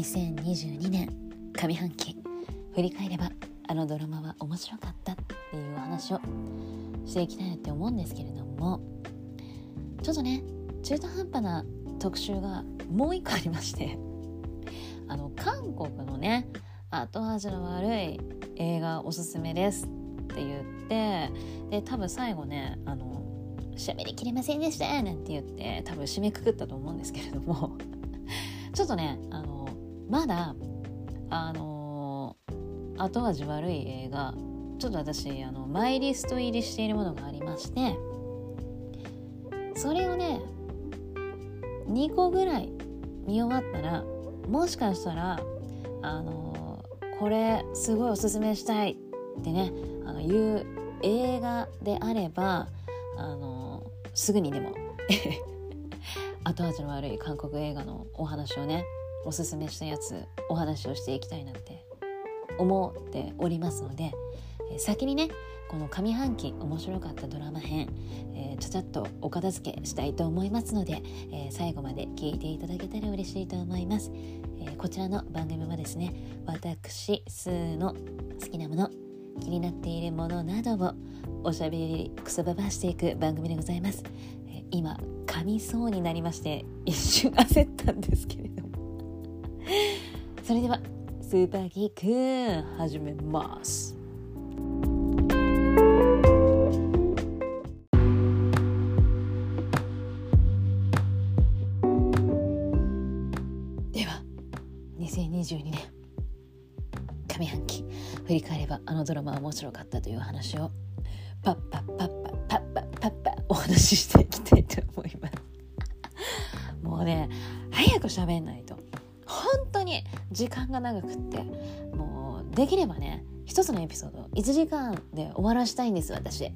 2022年上半期。振り返ればあのドラマは面白かったっていうお話をしていきたいなって思うんですけれども。ちょっとね中途半端な特集がもう一個ありまして。あの韓国のね後味の悪い映画おすすめですって言ってで多分最後ねあの喋りきれませんでしたなんて言って多分締めくくったと思うんですけれども。ちょっとねあのまだあの後味悪い映画ちょっと私あのマイリスト入りしているものがありましてそれをね2個ぐらい見終わったらもしかしたらあのこれすごいおすすめしたいってねあのいう映画であればあのすぐにでも 後味の悪い韓国映画のお話をねおすすめしたやつお話をしていきたいなって思っておりますので、先にねこの上半期面白かったドラマ編、えー、ちゃちゃっとお片付けしたいと思いますので、えー、最後まで聞いていただけたら嬉しいと思います、えー、こちらの番組はですね私スーの好きなもの気になっているものなどをおしゃべりくそばばしていく番組でございます、え今噛みそうになりまして一瞬焦ったんですけれど それではスーパーギーク始めます。では2022年上半期振り返ればあのドラマは面白かったという話をパッパッパッパッパッパッパッパお話ししていきたいと思いますもうね早く喋んないと本当に時間が長くってもうできればね一つのエピソード1時間で終わらしたいんです私。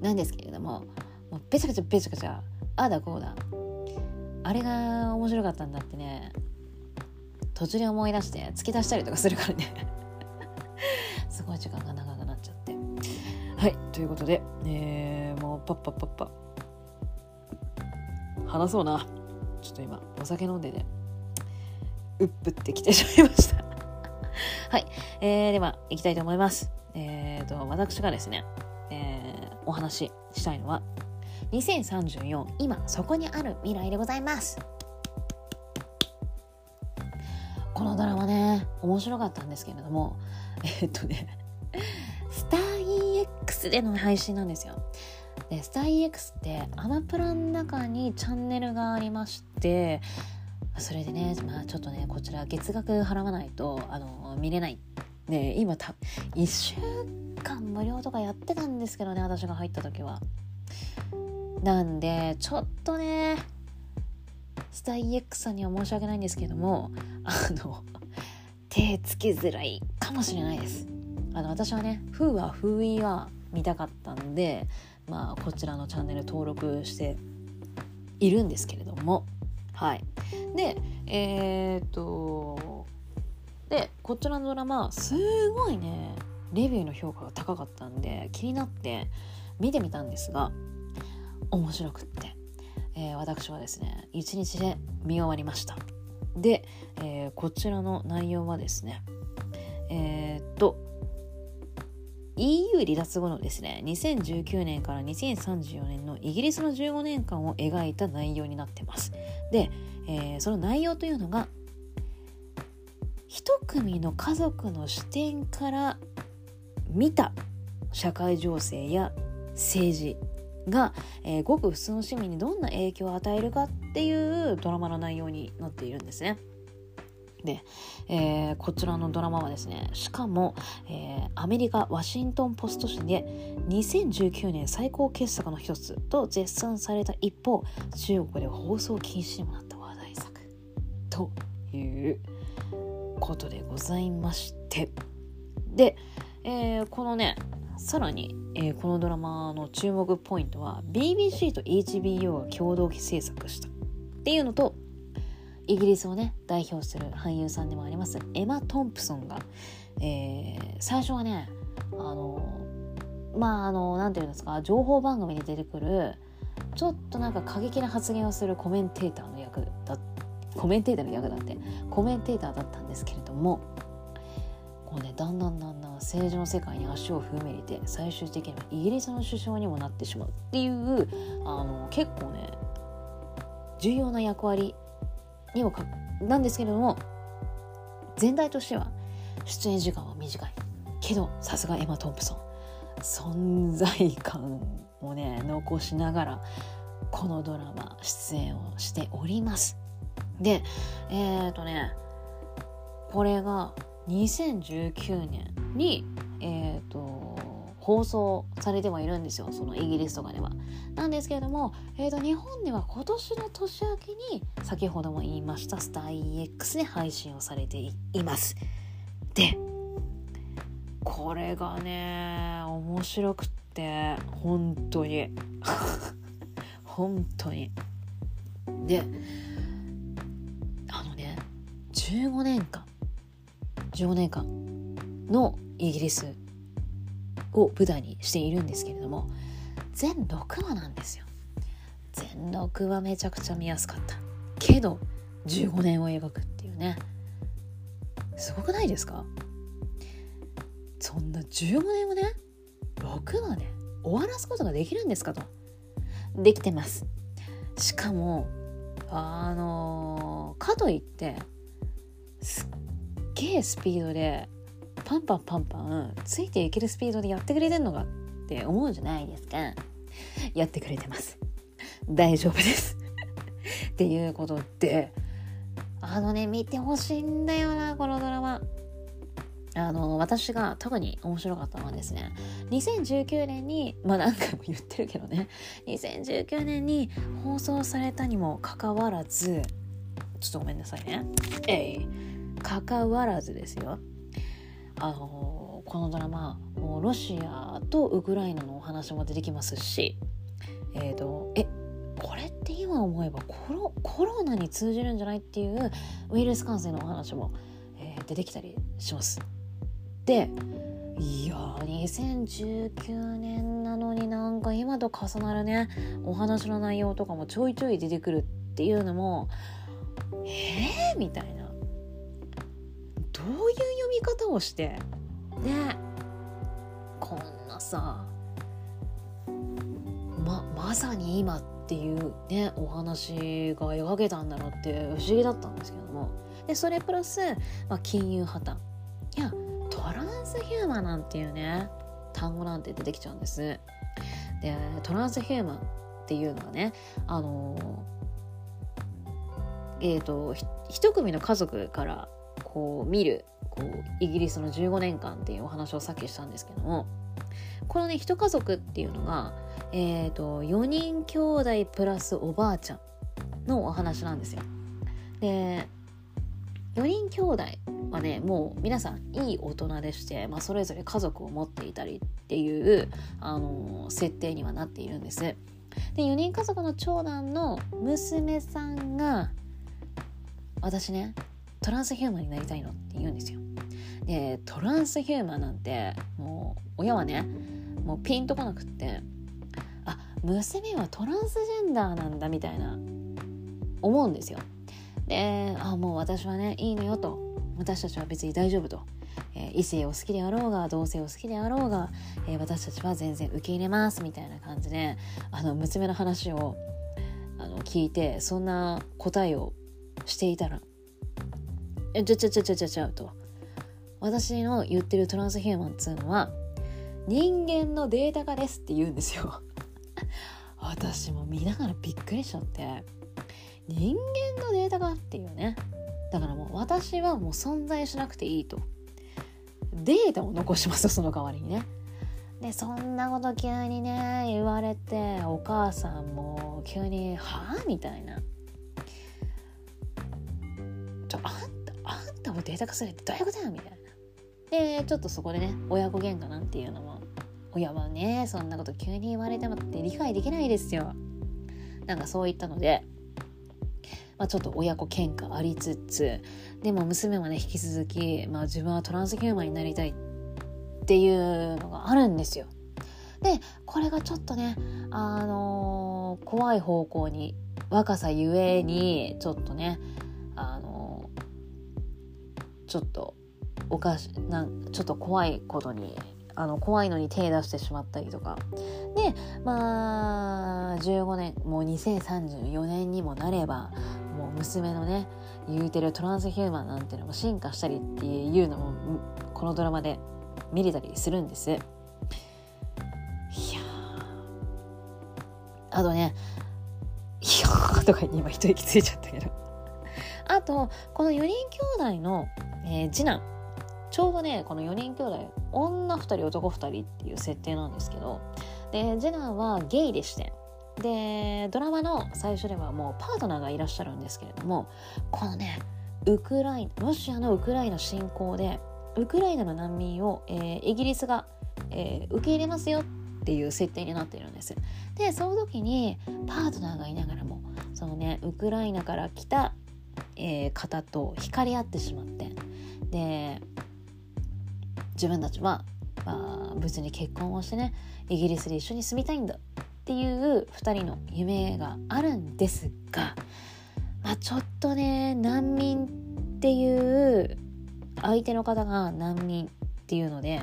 なんですけれどももうべちゃくちゃべちゃくちゃああだこうだ。あれが面白かったんだってね途中で思い出して突き出したりとかするからね。すごい時間が長くなっちゃって。はいということで、えー、もうパッパッパッパ。話そうな。ちょっと今お酒飲んでね。うっぷってきてしまいました。はい、えー、では行きたいと思います。えーと私がですね、えー、お話ししたいのは2034今そこにある未来でございます。このドラマね面白かったんですけれども えー、っとねスター EX での配信なんですよ。でスター EX ってアマプラの中にチャンネルがありましてそれでね、まあ、ちょっとねこちら月額払わないとあの見れない。ね今た1週間無料とかやってたんですけどね私が入った時は。なんでちょっとねスター EX さんには申し訳ないんですけどもあの手つけづらいかもしれないです。あの私はね「風は風意は見たかったんでまあこちらのチャンネル登録しているんですけれども。はい。でえー、っとでこちらのドラマすごいねレビューの評価が高かったんで気になって見てみたんですが面白くって、えー、私はですね一日で見終わりました。で、えー、こちらの内容はですねえー、っと EU 離脱後のですね2019年から2034年のイギリスの15年間を描いた内容になってますで、えー、その内容というのが一組の家族の視点から見た社会情勢や政治が、えー、ごく普通の市民にどんな影響を与えるかっていうドラマの内容になっているんですね。で、えー、こちらのドラマはですねしかも、えー、アメリカワシントン・ポスト紙で2019年最高傑作の一つと絶賛された一方中国では放送禁止にもなった話題作。ということでございまして。で、えー、このねさらに、えー、このドラマの注目ポイントは BBC と HBO が共同制作した。っていうのとイギリスをね代表する俳優さんでもありますエマ・トンプソンが、えー、最初はねあのまああの何て言うんですか情報番組に出てくるちょっとなんか過激な発言をするコメンテーターの役だコメンテーターの役だってコメンテーターだったんですけれどもこうねだんだんだんだん政治の世界に足を踏み入れて最終的にはイギリスの首相にもなってしまうっていうあの結構ね重要な役割にもかなんですけれども全体としては出演時間は短い。けどさすがエマ・トンプソン。存在感をね残しながらこのドラマ出演をしております。でえっ、ー、とねこれが2019年にえっ、ー、と放送されてはいるんですよそのイギリスとかでは。なんですけれども、えーと、日本では今年の年明けに先ほども言いましたスター EX で配信をされています。でこれがね面白くって本当に 本当にであのね15年間15年間のイギリスを舞台にしているんですけれども全6話なんですよ。全6話めちゃくちゃ見やすかった。けど15年を描くっていうね。すごくないですか？そんな15年をね6話で終わらすことができるんですかと。できてます。しかもあのー、かといってすっげえスピードでパンパンパンパンついていけるスピードでやってくれてんのかって思うじゃないですか。やってくれてます。大丈夫です。っていうことであのね見てほしいんだよなこのドラマ。あの私が特に面白かったのはですね2019年にまあ何回も言ってるけどね2019年に放送されたにもかかわらずちょっとごめんなさいね。えい。かかわらずですよ。あのこのドラマもうロシアとウクライナのお話も出てきますしえっ、ー、とえこれって今思えばコロコロナに通じるんじゃないっていうウイルス感染のお話も、えー、出てきたりします。でいや2019年なのになんか今と重なるねお話の内容とかもちょいちょい出てくるっていうのもえー、みたいなどういう読み方をして？ね。こんなさままさに今っていうねお話が描けたんだろうって不思議だったんですけども。でそれプラス、まあ、金融破綻。いやトランスヒューマンなんていうね単語なんて出てきちゃうんです。でトランスヒューマンっていうのはねあのえっ、ー、と一組の家族からこう見るこうイギリスの15年間っていうお話をさっきしたんですけどもこのね一家族っていうのが、えーと、4人兄弟プラスおばあちゃんのお話なんですよ。で4人兄弟はねもう皆さんいい大人でして、まあ、それぞれ家族を持っていたりっていう、あのー、設定にはなっているんです。で4人家族の長男の娘さんが私ねトランスヒューマンになりたいのって言うんですよ。でトランスヒューマンなんてもう親はねもうピンとこなくってあ娘はトランスジェンダーなんだみたいな思うんですよ。であもう私はねいいのよと私たちは別に大丈夫と、えー、異性を好きであろうが同性を好きであろうが、えー、私たちは全然受け入れますみたいな感じであの娘の話をあの聞いてそんな答えをしていたらえちゃちゃちゃちゃちゃちゃと私の言ってるトランスヒューマンっつうのは人間のデータ化ですって言うんですよ私も見ながらびっくりしちゃって人間のデータ化っていうねだからもう私はもう存在しなくていいとデータを残しますその代わりにねでそんなこと急にね言われてお母さんも急に「はあ?」みたいな「ちょあタをデータ化するってどういうことやみたいな。でちょっとそこでね親子喧嘩なんていうのも親はねそんなこと急に言われてもって理解できないですよ。なんかそういったので、まあ、ちょっと親子喧嘩ありつつでも娘はね引き続き、まあ、自分はトランスヒューマンになりたいっていうのがあるんですよ。でこれがちょっとねあのー、怖い方向に若さゆえにちょっとねあのちょっとおかしなんちょっと怖いことにあの怖いのに手出してしまったりとか。でまあ15年もう2034年にもなればもう娘のね言うてるトランスヒューマンなんていうのも進化したりっていうのもこのドラマで見れたりするんです。いやあとね「いやー」とか言って今一息ついちゃったけど。あとこの4人兄弟の、えー、次男ちょうどねこの4人兄弟女2人男2人っていう設定なんですけどで次男はゲイでしてでドラマの最初ではもうパートナーがいらっしゃるんですけれどもこのねウクライナロシアのウクライナ侵攻でウクライナの難民を、えー、イギリスが、えー、受け入れますよっていう設定になっているんです。でその時にパートナーがいながらもそのねウクライナから来た、えー、方と惹かれ合ってしまって。で自分たちは、まあ、別に結婚をしてねイギリスで一緒に住みたいんだっていう2人の夢があるんですが、まあ、ちょっとね難民っていう相手の方が難民っていうので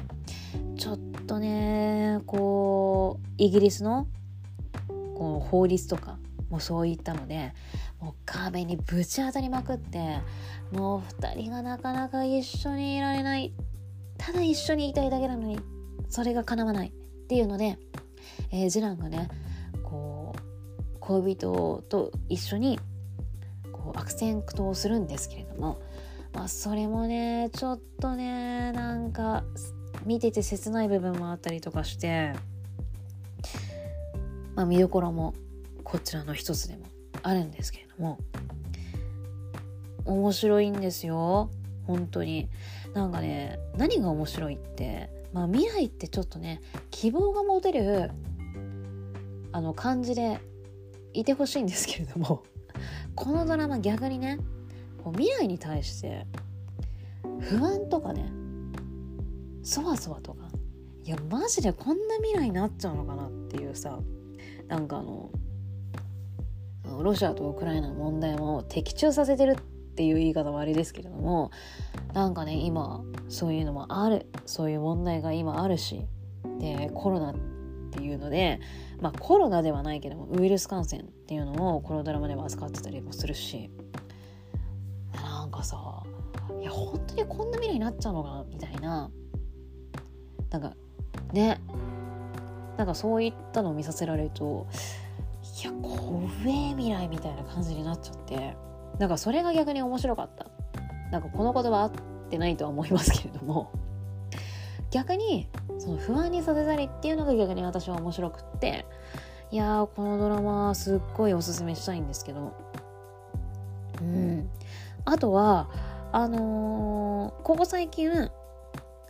ちょっとねこうイギリスのこう法律とかもそういったのでもう壁にぶち当たりまくってもう2人がなかなか一緒にいられない。ただ一緒にいたいだけなのにそれが叶わないっていうのでえー、次男がねこう恋人と一緒にこう悪戦苦闘するんですけれども、まあ、それもねちょっとねなんか見てて切ない部分もあったりとかして、まあ、見どころもこちらの一つであるんですけれども。面白いんですよ。本当に。なんかね何が面白いってまあ未来ってちょっとね希望が持てるあの感じでいてほしいんですけれども。このドラマ逆にねこう未来に対して不安とかねそわそわとかいやマジでこんな未来になっちゃうのかなっていうさなんかあのロシアとウクライナの問題も的中させてるっていう言い方はあれですけれどもなんかね今そういうのもある。そういう問題が今あるし。でコロナっていうのでまあコロナではないけどもウイルス感染っていうのをこのドラマでは扱ってたりもするし。なんかさいや本当にこんな未来になっちゃうのかなみたいな。なんかね。なんかそういったのを見させられるといや怖え未来みたいな感じになっちゃって。なんかそれが逆に面白かった。なんかこの言葉合ってないとは思いますけれども。逆にその不安にさせたりっていうのが逆に私は面白くって。いやこのドラマすっごいおすすめしたいんですけど。うん。あとはあのー、ここ最近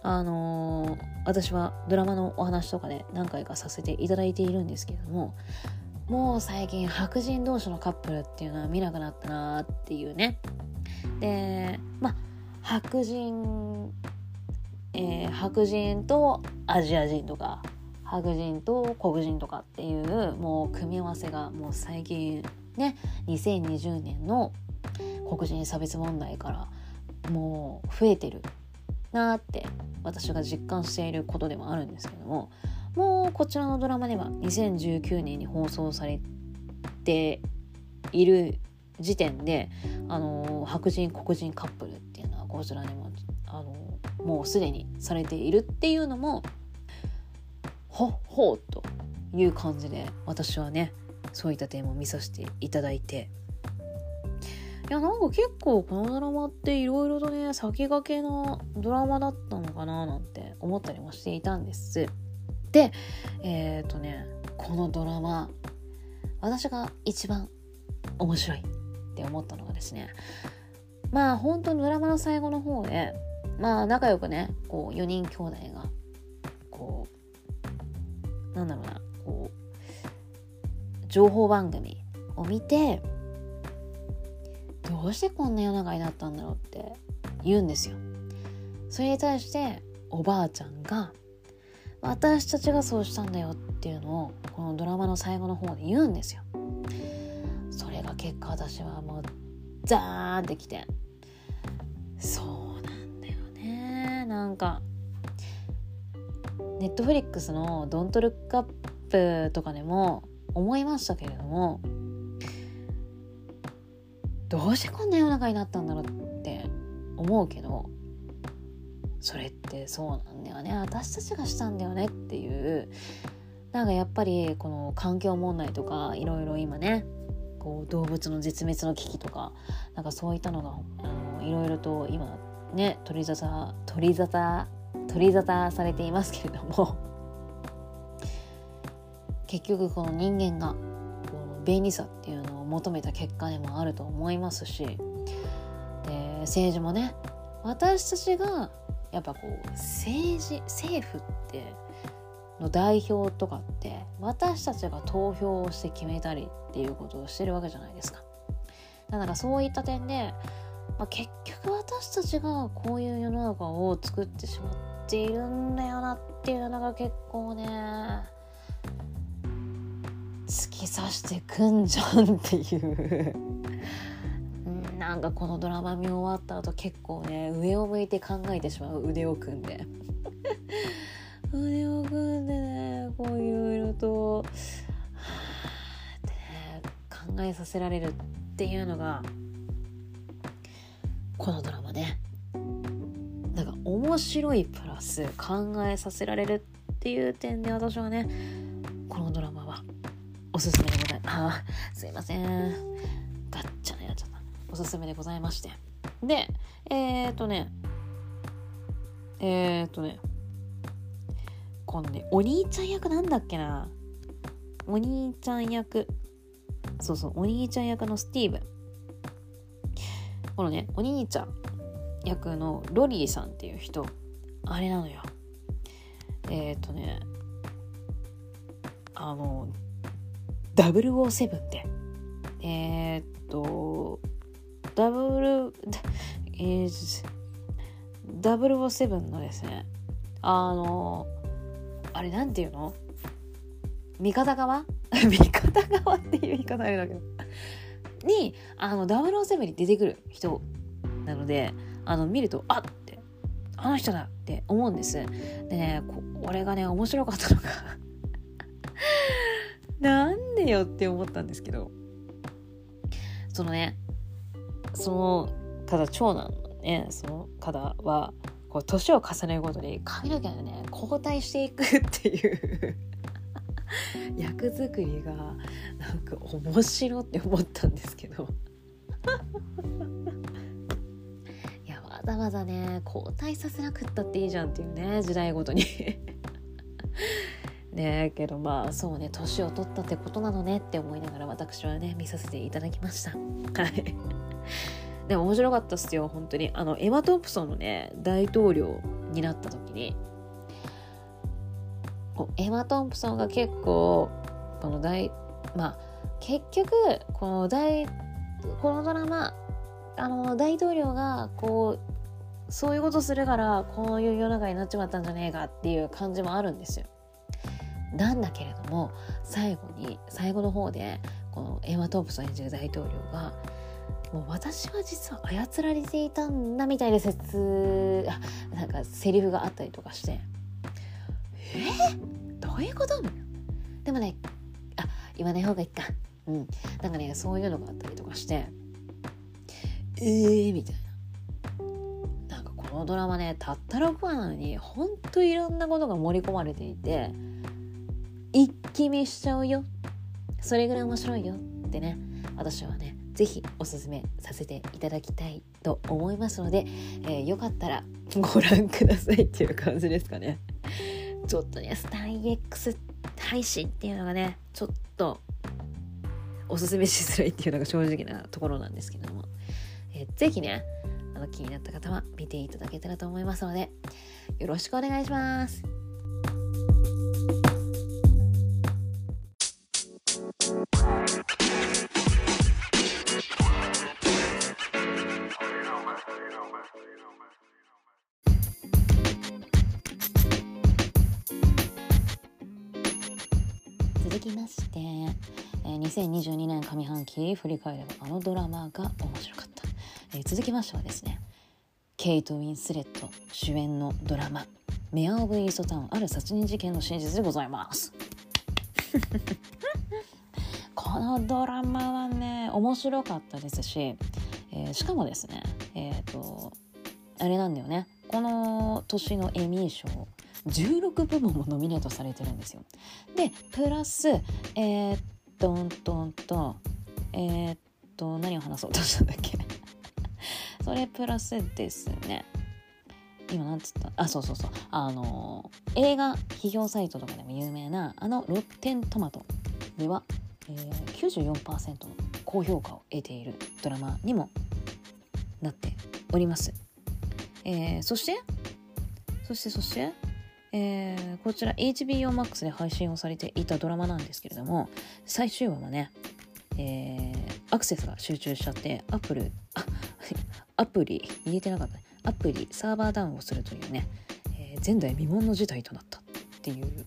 あのー、私はドラマのお話とかで何回かさせていただいているんですけれども。もう最近白人同士のカップルっていうのは見なくなったなっていうね。でまあ白人、えー、白人とアジア人とか白人と黒人とかっていうもう組み合わせがもう最近ね2020年の黒人差別問題からもう増えてるなって私が実感していることでもあるんですけどももうこちらのドラマでは2019年に放送されている時点であの白人黒人カップルっていうのはこちらにもあのもうすでにされているっていうのもほっほうという感じで私はねそういった点も見させていただいていやなんか結構このドラマっていろいろとね先駆けのドラマだったのかななんて思ったりもしていたんです。でえっ、ー、とねこのドラマ私が一番面白いって思ったのがですねまあ本当にドラマの最後の方でまあ仲良くねこう4人兄弟がこうなんだろうなこう情報番組を見てどうしてこんな世の中になったんだろうって言うんですよ。それに対しておばあちゃんが私たちがそうしたんだよっていうのをこのドラマの最後の方で言うんですよ。それが結果私はもうザーンってきてそうなんだよねなんかネットフリックスの「ドントルックアップ」とかでも思いましたけれどもどうしてこんな世の中になったんだろうって思うけどそれってそうなんだよね。私たちがしたんだよねっていうなんかやっぱりこの環境問題とかいろいろ今ねこう動物の絶滅の危機とかなんかそういったのがいろいろと今ね取り沙汰取り沙汰取り沙汰されていますけれども 結局この人間がこの便利さっていうのを求めた結果でもあると思いますしで政治もね私たちがやっぱこう政治政府っての代表とかって私たちが投票をして決めたりっていうことをしてるわけじゃないですか。だからそういった点で、まあ、結局私たちがこういう世の中を作ってしまっているんだよなっていうのが結構ね突き刺してくんじゃんっていうなんかこのドラマ見終わった後結構ね上を向いて考えてしまう腕を組んで 腕を組んでねこういろいろと、はあってね考えさせられるっていうのがこのドラマねなんか面白いプラス考えさせられるっていう点で私はねこのドラマはおすすめでございます。あすいません。ガッチャのやつ。おすすめでございまして。で、えー、っとね、えー、っとね、このね、お兄ちゃん役なんだっけな。お兄ちゃん役。そうそう、お兄ちゃん役のスティーブ。このね、お兄ちゃん役のロリーさんっていう人、あれなのよ。えー、っとね、あの、007で、えー、っと、ダブル、えー、007のですね、あの、あれなんていうの？味方側？味方側っていう言い方あれだけど。に、あの、007に出てくる人なので、あの、見ると、あって、あの人だって思うんです。でね、これがね、面白かったのが なんでよって思ったんですけど、そのね、その、ただ長男のね、その方は、こう、年を重ねるごとに髪の毛がね、交代していくっていう 役作りが、なんか面白って思ったんですけど。いや、わざわざね、交代させなくったっていいじゃんっていうね、時代ごとに。ねけどまあそうね年を取ったってことなのねって思いながら私はね見させていただきました。はい。でも面白かったっすよ本当にあのエマ・トンプソンのね大統領になった時にエマ・トンプソンが結構この大まあ結局この大このドラマあの大統領がこうそういうことするからこういう世の中になっちまったんじゃねえかっていう感じもあるんですよ。なんだけれども最後に最後の方でこのエマ・トンプソン演じる大統領がもう私は実は操られていたんだみたいな説あなんかセリフがあったりとかして。え？ー、どういうこと？でもねあ言わない方がいいか。うん。なんかねそういうのがあったりとかして。えー？みたいな。なんかこのドラマねたった6話なのにほんといろんなことが盛り込まれていて一気見しちゃうよ。それぐらい面白いよってね私はね是非おすすめさせていただきたいと思いますので、えー、よかったらご覧くださいっていう感じですかねちょっとねスタイ X 配信っていうのがねちょっとおすすめしづらいっていうのが正直なところなんですけども、えー、ぜひねあの気になった方は見ていただけたらと思いますのでよろしくお願いします。振り返ればあのドラマが面白かった、えー、続きましてはですねケイト・ウィンスレット主演のドラマ「メア・オブ・イーストタウンある殺人事件の真実」でございます。このドラマはね面白かったですし、えー、しかもですねえっ、ー、とあれなんだよね。この年のエミー賞16部門もノミネートされてるんですよ。でプラスえー、っとんとんとえー、っと何を話そうとしたんだっけ？それプラスですね。今なんつった？あそうそうそう。あの映画批評サイトとかでも有名なあのロッテントマトでは、えー、94%の高評価を得ているドラマにもなっております。えー、そして？そしてそして？えー、こちら HBO Max で配信をされていたドラマなんですけれども最終話はね、えー、アクセスが集中しちゃって アプリあアプリ言えてなかったね。アプリサーバーダウンをするというね、えー、前代未聞の事態となったっていう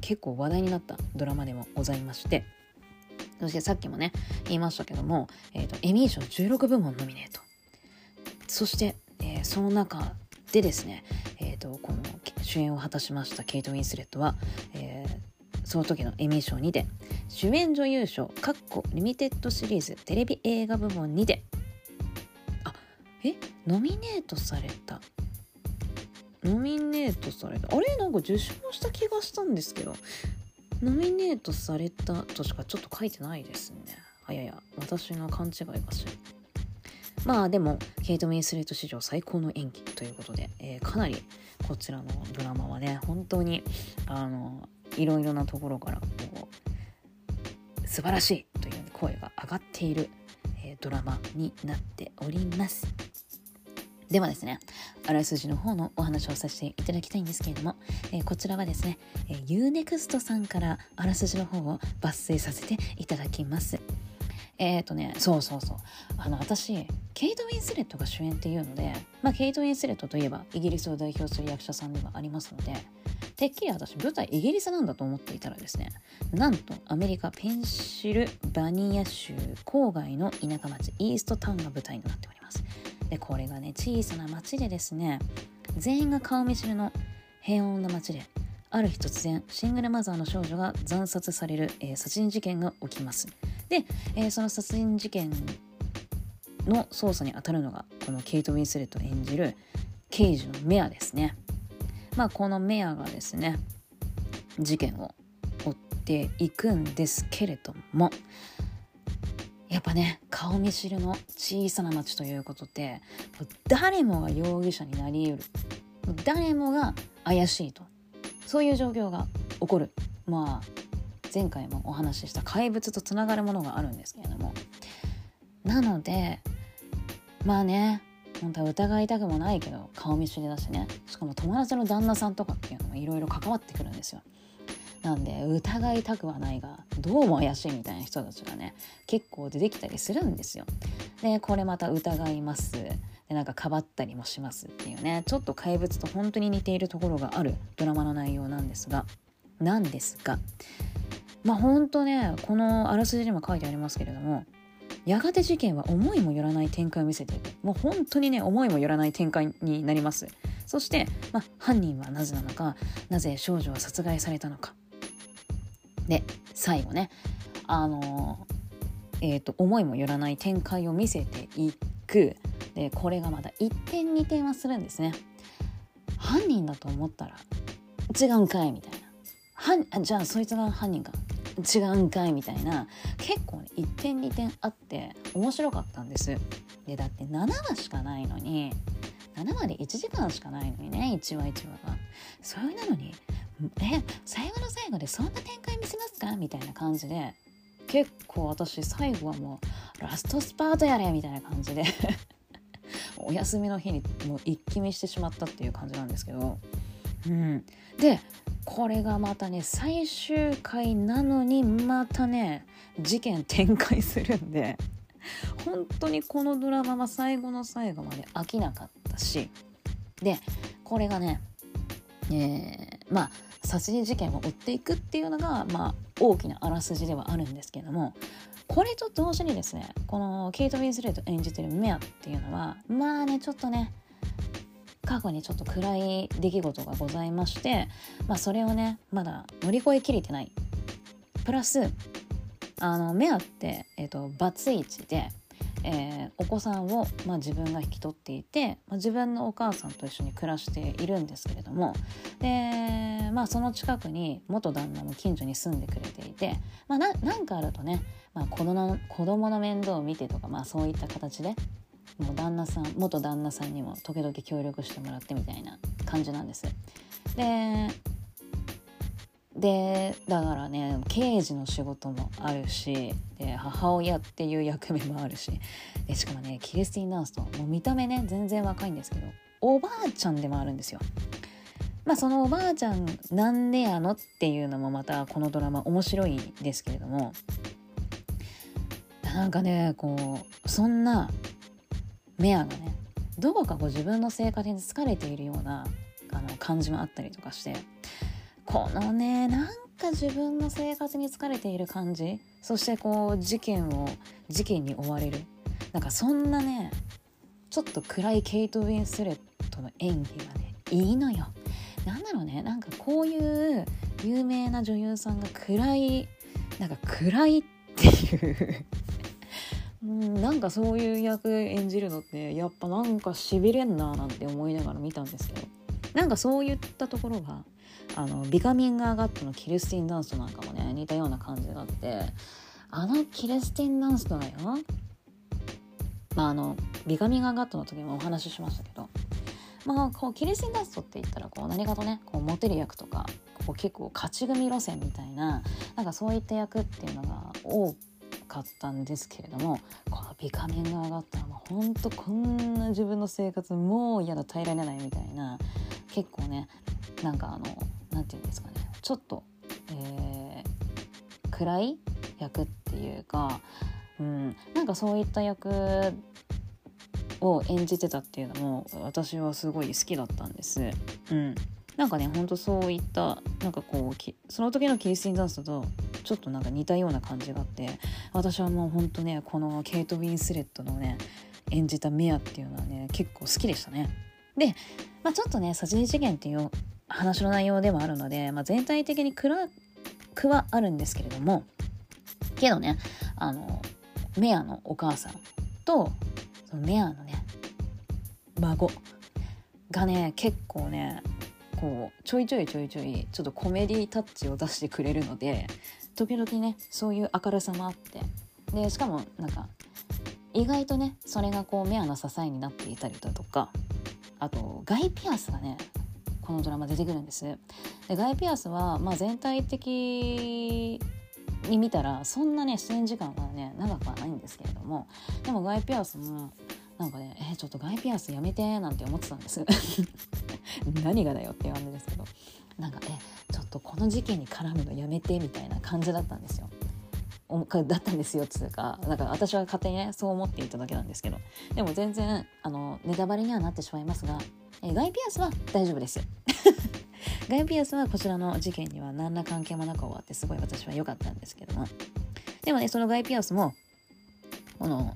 結構話題になったドラマでもございましてそしてさっきもね言いましたけども、えーと、エミー賞16部門ノミネート。そして、えー、その中でですね、えーと、この主演を果たしましたケイト・ウィンスレットは、えー、その時のエミー賞にて主演女優賞かっこリミテッドシリーズテレビ映画部門にて。あえ？ノミネートされた。ノミネートされた。あれ？なんか受賞した気がしたんですけど。ノミネートされたとしかちょっと書いてないですね。あやや私の勘違いかしらまあでもケイト・ウィンスレット史上最高の演技ということで、えー、かなりこちらのドラマはね本当にあのいろいろなところからこう素晴らしいという声が上がっている、えー、ドラマになっております。ではですね、あらすじの方のお話をさせていただきたいんですけれども、えー、こちらはですね、えー、UNEXT さんからあらすじの方を抜粋させていただきます。えっ、ー、とね、そうそうそう。あの、私、ケイト・ウィンスレットが主演っていうので、まあ、ケイト・ウィンスレットといえばイギリスを代表する役者さんではありますので、てっきり私舞台イギリスなんだと思っていたらですねなんとアメリカペンシルバニア州郊外の田舎町イーストタウンが舞台になっておりますでこれがね小さな町でですね全員が顔見知りの平穏な町である日突然シングルマザーの少女が惨殺される、えー、殺人事件が起きます。で、えー、その殺人事件の捜査に当たるのがこのケイト・ウィンスレット演じる刑事のメアですね。まあこのメアがですね事件を追っていくんですけれどもやっぱね顔見知りの小さな町ということで誰もが容疑者になりうる。誰もが怪しいと。そういう状況が起こる。まあ前回もお話しした怪物とつながるものがあるんですけれども。なのでまあね本当は疑いたくもないけど顔見知りだしね。しかも友達の旦那さんとかっていうのもいろいろ関わってくるんですよ。なんで疑いたくはないがどうも怪しいみたいな人たちがね結構出てきたりするんですよ。でこれまた疑います。でなんかかばったりもしますっていうね。ちょっと怪物と本当に似ているところがあるドラマの内容なんですが。なんですがまあ本当ねこのあらすじにも書いてありますけれどもやがて事件は思いもよらない展開を見せていくもう本当にね思いもよらない展開になります。そして、まあ、犯人はなぜなのかなぜ少女は殺害されたのか。で最後ねあのえー、と思いもよらない展開を見せていく。でこれがまた1点2点はするんですね。犯人だと思ったら違うんかいみたいな。はじゃあそいつが犯人か。違うんかいみたいな。結構ね1点2点あって面白かったんです。でだって7話しかないのに7話で1時間しかないのにね1話1話が。それなのにえ最後の最後でそんな展開見せますかみたいな感じで結構私最後はもうラストスパートやれみたいな感じで。お休みの日にもう一気見してしまったっていう感じなんですけど。うん。でこれがまたね最終回なのにまたね事件展開するんで本当にこのドラマは最後の最後まで飽きなかったし。でこれがね、えー、まあ殺人事件を追っていくっていうのが、まあ、大きなあらすじではあるんですけどもこれと同時にですね。このケイト・ウィンスレット演じてるメアっていうのはまあねちょっとね過去にちょっと暗い出来事がございまして、まあ、それをねまだ乗り越えきれてない。プラスあのメアって、えーと、バツイチで、えー、お子さんを、まあ、自分が引き取っていて、まあ、自分のお母さんと一緒に暮らしているんですけれどもで、まあ、その近くに元旦那も近所に住んでくれていて、まあ、ななんかあるとね、まあ、子供子供の面倒を見てとか、まあ、そういった形でもう旦那さん元旦那さんにも時々協力してもらってみたいな感じなんです。ででだからね刑事の仕事もあるしで母親っていう役目もあるしでしかもねキリスティン・ダンスともう見た目ね全然若いんですけどおばあちゃんでもあるんですよ。まあそのおばあちゃんなんでやのっていうのもまたこのドラマ面白いですけれどもなんかねこうそんなメアがねどこかこ自分の生活に疲れているようなあの感じもあったりとかしてこのねなんか自分の生活に疲れている感じ。そしてこう事件を事件に追われる。なんかそんなねちょっと暗いケイト・ウィンスレットの演技がねいいのよ。なんだろうねなんかこういう有名な女優さんが暗いなんか暗いっていう。う んなんかそういう役演じるのってやっぱなんかしびれんななんて思いながら見たんですけど。なんかそういったところがあのビカミング・アガットのキルスティン・ダンストなんかもね似たような感じがあってあのキルスティン・ダンストだよ。まああのビカミング・アガットの時もお話ししましたけど。まあこうキルスティン・ダンストって言ったらこう何かとねこうモテる役とかこう結構勝ち組路線みたいななんかそういった役っていうのが多かったんですけれどもこのビカミング上がったらもうほんとこんな自分の生活もう嫌だ耐えられないみたいな結構ねなんかあの何て言うんですかねちょっと、えー、暗い役っていうか、うん、なんかそういった役を演じてたっていうのも私はすごい好きだったんです。うん、なんかねほんとそういったなんかこうその時のキリスティン・ダンスとちょっとなんか似たような感じがあって私はもうほんとねこのケイト・ウィンスレットのね演じたメアっていうのはね結構好きでしたね。で、まあ、ちょっとね殺人事件っていう話の内容ではあるので、まあ、全体的に暗くはあるんですけれどもけどねあのメアのお母さんとそのメアのね孫がね結構ねこうちょいちょいちょいちょいちょっとコメディタッチを出してくれるので時々ねそういう明るさもあってでしかもなんか意外とねそれがこうメアの支えになっていたりだとかあとガイ・ピアスがねこのドラマ出てくるんです。でガイ・ピアスは、まあ、全体的に見たらそんなね出演時間はね長くはないんですけれどもでもガイ・ピアスもなんかねえー、ちょっとガイ・ピアスやめてなんて思ってたんです。何がだよっていう感じですけど。なんかえちょっとこの事件に絡むのやめてみたいな感じだったんですよ。だったんですよつうかなんか私は勝手にねそう思っていただけなんですけどでも全然あのネタバレにはなってしまいますが、えガイ・ピアスは大丈夫ですガイ・ ピアスはこちらの事件には何ら関係もなく終わってすごい私は良かったんですけども。でもねそのガイ・ピアスもこの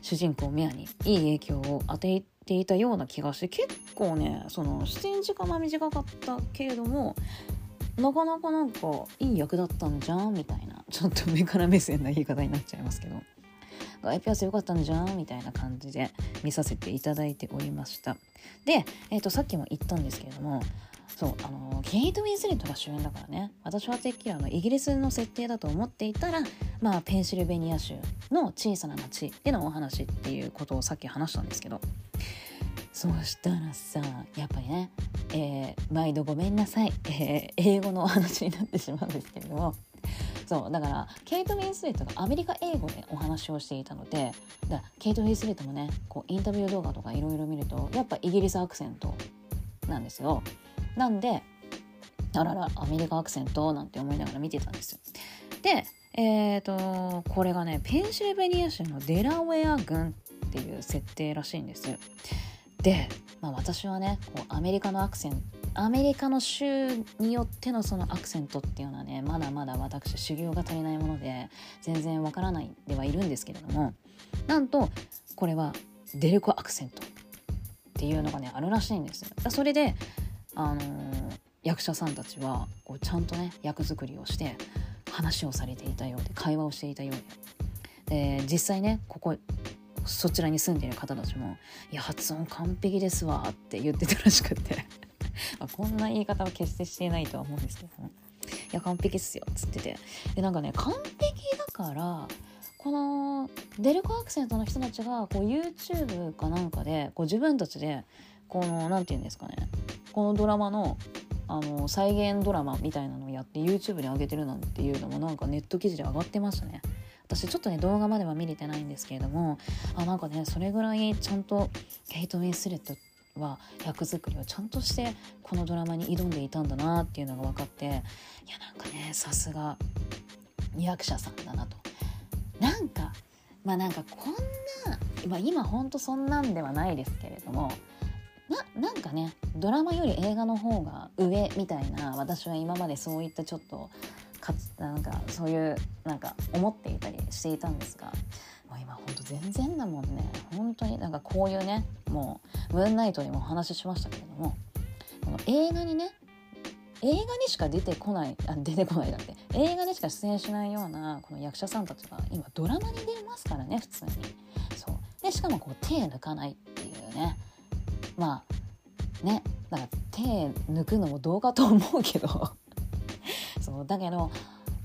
主人公ミアにいい影響を与えていたような気がして結構ねその出演時間は短かったけれどもなかなかなんかいい役だったんじゃんみたいなちょっと上から目線な言い方になっちゃいますけどガイピアス良かったんじゃんみたいな感じで見させていただいておりましたで、えーとさっきも言ったんですけれどもそうあのケイト・ウィンスレットが主演だからね私はてっきりあのイギリスの設定だと思っていたら、まあ、ペンシルベニア州の小さな町でのお話っていうことをさっき話したんですけどそうしたらさやっぱりね、えー、毎度ごめんなさい、えー、英語のお話になってしまうんですけれどもそうだからケイト・ウィンスレットがアメリカ英語でお話をしていたのでだケイト・ウィンスレットもねこうインタビュー動画とかいろいろ見るとやっぱイギリスアクセントなんですよ。なんであららアメリカアクセントなんて思いながら見てたんですよ。でえーと、これがねペンシルベニア州のデラウェア郡っていう設定らしいんです。で、まあ、私はねこうアメリカのアクセンアメリカの州によってのそのアクセントっていうのはねまだまだ私修行が足りないもので全然わからないではいるんですけれどもなんとこれはデレコアクセントっていうのがねあるらしいんですよ。それで、あのー、役者さんたちはこうちゃんとね役作りをして話をされていたようで会話をしていたようでで実際ねここそちらに住んでいる方たちも「いや発音完璧ですわ」って言ってたらしくて。こんな言い方は決してしていないとは思うんですけども「いや完璧っすよ」っつってて。でなんかね完璧だからこのデルコアクセントの人たちがこう YouTube かなんかでこう自分たちでこの何て言うんですかね。このドラマのあの再現ドラマみたいなのをやって YouTube に上げてるなんていうのもなんかネット記事で上がってましたね。私ちょっとね動画までは見れてないんですけれどもあなんかねそれぐらいちゃんとケイト・ウィンスレットは役作りをちゃんとしてこのドラマに挑んでいたんだなっていうのが分かっていやなんかねさすが役者さんだなと。なんかまあなんかこんな、まあ、今ほんとそんなんではないですけれどもななんかねドラマより映画の方が上みたいな私は今までそういったちょっとかなんかそういうなんか思っていたりしていたんですがもう今ほんと全然だもんね。本当になんかこういうねもうムーンナイトにもお話ししましたけれどもこの映画にね映画にしか出てこないあ出てこないだって映画にしか出演しないようなこの役者さんたちが今ドラマに出ますからね普通に。そう。でしかもこう手抜かないっていうね。まあね。だから手抜くのもどうかと思うけど。そうだけど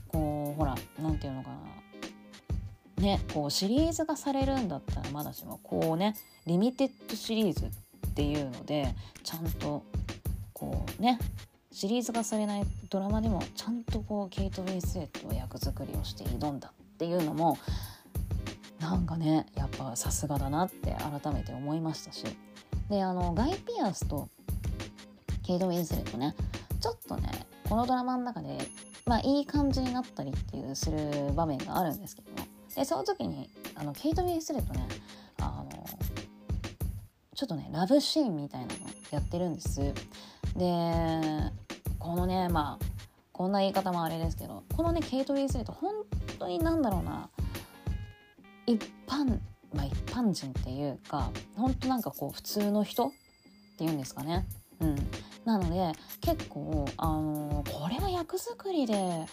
こうほら何て言うのかな。ねこうシリーズがされるんだったらまだしもこうねリミテッドシリーズっていうのでちゃんとこうねシリーズ化されないドラマでもちゃんとこうケイト・ウィンスレットの役作りをして挑んだっていうのもなんかねやっぱさすがだなって改めて思いましたし。であのガイ・ピアスとケイト・ウィンスレットねちょっとねこのドラマの中でまあいい感じになったりっていうする場面があるんですけども。でその時にあのケイト・ウィンスレットねあのちょっとねラブシーンみたいなのやってるんです。でこのねまあこんな言い方もあれですけどこのねケイト・ウィンスレット本当になんだろうな一般まあ一般人っていうか本当なんかこう普通の人っていうんですかね。うん。なので結構あのー、これは役作りで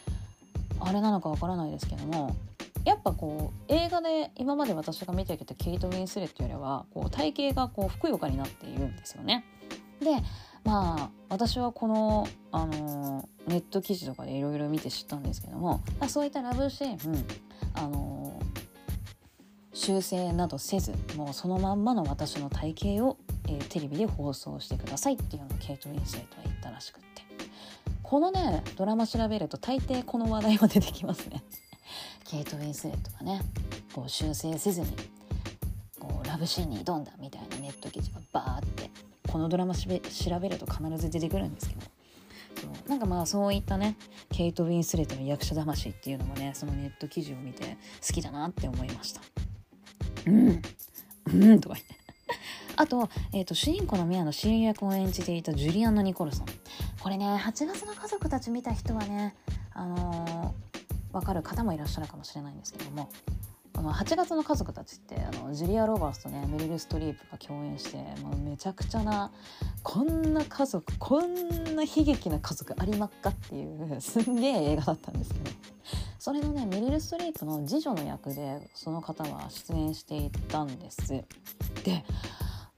あれなのかわからないですけどもやっぱこう映画で今まで私が見てきたケイト・ウィンスレットよりはこう体型がこうふくよかになっているんですよね。でまあ私はこの、あのー、ネット記事とかでいろいろ見て知ったんですけどもそういったラブシーン、あのー、修正などせずもうそのまんまの私の体型を、えー、テレビで放送してくださいっていうのをケイト・ウィンスレットは言ったらしくって。このねドラマ調べると大抵この話題は出てきますね。ケイト・ウィンスレットがねこう修正せずにこうラブシーンに挑んだみたいなネット記事がバーってこのドラマ調べると必ず出てくるんですけど。そうなんかまあそういったねケイト・ウィンスレットの役者魂っていうのもねそのネット記事を見て好きだなって思いました。うんうんとか言って。あと,、えーと、主人公の宮の親友役を演じていたジュリアンナ・ニコルソンこれね8月の家族たち見た人はねあのー、分かる方もいらっしゃるかもしれないんですけどもあの8月の家族たちってあのジュリア・ロバーツとねメリル・ストリープが共演してもうめちゃくちゃなこんな家族こんな悲劇な家族ありまっかっていう すんげえ映画だったんですけどそれのねメリル・ストリープの次女の役でその方は出演していたんです。で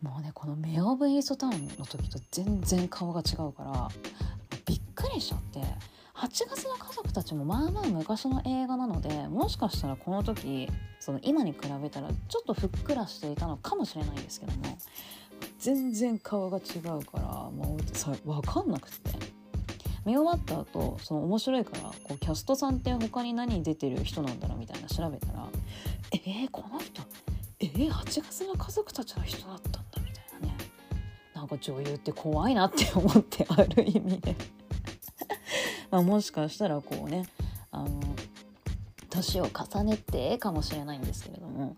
もうねこのメ・オブ・イーストタウンの時と全然顔が違うからびっくりしちゃって。8月の家族たちもまあまあ昔の映画なのでもしかしたらこの時その今に比べたらちょっとふっくらしていたのかもしれないんですけども全然顔が違うからもうさ分かんなくて見終わった後その面白いからこうキャストさんって他に何出てる人なんだろうみたいな調べたらえー、この人えー、8月の家族たちの人だったなんか女優って怖いなって思ってある意味で。ま、もしかしたらこうねあの年を重ねてかもしれないんですけれども、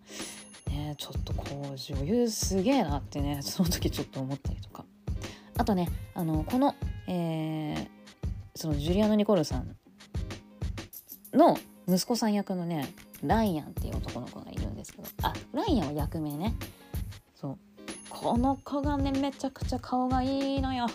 ね、ちょっとこう女優すげえなってねその時ちょっと思ったりとか。あとねあのこの、えー、そのジュリアノ・ニコルさんの息子さん役のねライアンっていう男の子がいるんですけど。あライアンは役名ね。この子がねめちゃくちゃ顔がいいのよ。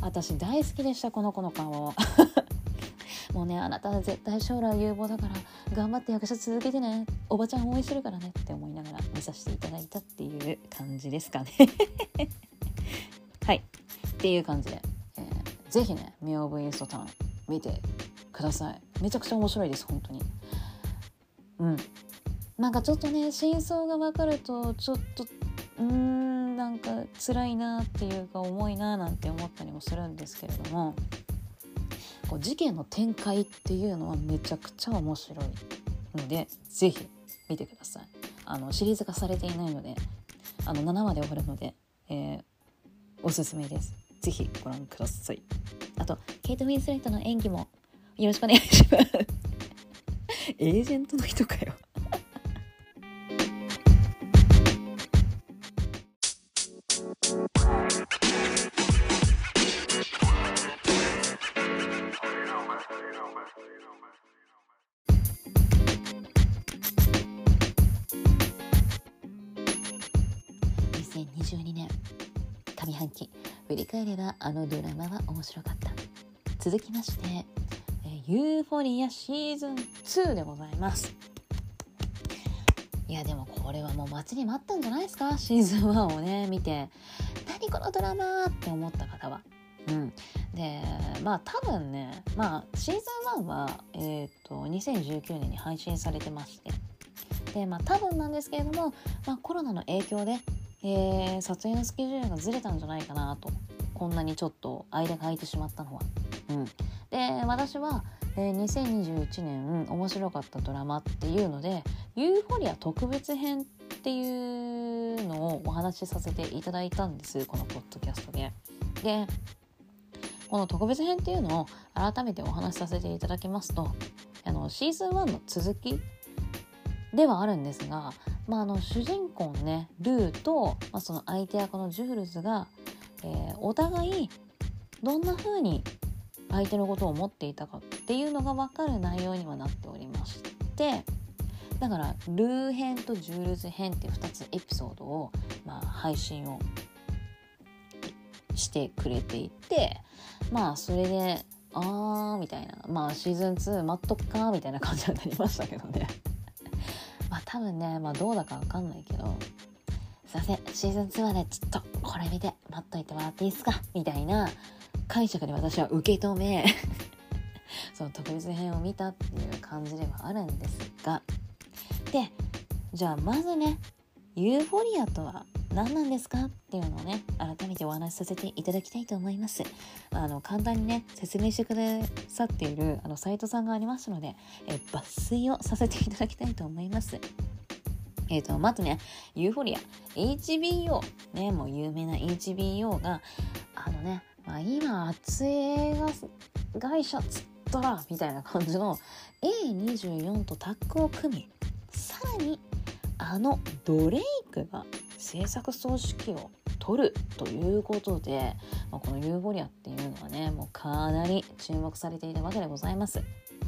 私大好きでしたこの子の顔。もうねあなたは絶対将来有望だから頑張って役者続けてね。おばちゃん応援するからね。って思いながら見させていただいたっていう感じですかね。はい。っていう感じで、えー、ぜひね「ミオブ・インストタン」見てください。めちゃくちゃ面白いです本当に。うん。なんかちょっとね真相が分かるとちょっとうーんなんか辛いなっていうか重いななんて思ったりもするんですけれどもこう事件の展開っていうのはめちゃくちゃ面白いので是非見てください。あのシリーズ化されていないのであの7話で終わるので、えー、おすすめです。是非ご覧ください。あとケイト・ウィンスレットの演技もよろしくお願いします。エージェントの人かよ。年上半期。振り返ればあのドラマは面白かった。続きましてユーフォリアシーズン2でございます。いやでもこれはもう待ちに待ったんじゃないですか？シーズン1をね見て。何このドラマって思った方は。うん。でまあ多分ねまあシーズン1はえっ、ー、と2019年に配信されてまして。でまあ多分なんですけれども、まあ、コロナの影響で、えー、撮影のスケジュールがずれたんじゃないかなとこんなにちょっと間が空いてしまったのは。うん、で私はえー、2021年面白かったドラマっていうので「ユーフォリア特別編」っていうのをお話しさせていただいたんですこのポッドキャストで。でこの特別編っていうのを改めてお話しさせていただきますとあのシーズン1の続きではあるんですが、まあ、あの主人公ねルーと、まあ、その相手役のジュールズが、えー、お互いどんな風に相手のことを思っていたかっていうのが分かる内容にはなっておりましてだからルー編とジュールズ編っていう2つエピソードを、まあ、配信をしてくれていてまあそれであーみたいなまあシーズン2待っとくかみたいな感じになりましたけどね。まあ多分ねまあどうだかわかんないけどすいませんシーズン2はねちょっとこれ見て待っといてもらっていいですか？みたいな解釈で私は受け止め その特別編を見たっていう感じではあるんですが。でじゃあまずねユーフォリアとは何なんですか？っていうのをね改めてお話しさせていただきたいと思います。あの簡単にね説明してくださっているあのサイトさんがありますのでえ抜粋をさせていただきたいと思います。えっ、ー、とまずねユーフォリア。HBO ねもう有名な HBO があのねまあ、今熱い映画会社つったらみたいな感じの A24 とタッグを組みさらにあのドレイクが制作総指揮を取るということで、まあ、このユーフォリアっていうのはねもうかなり注目されていたわけでございます。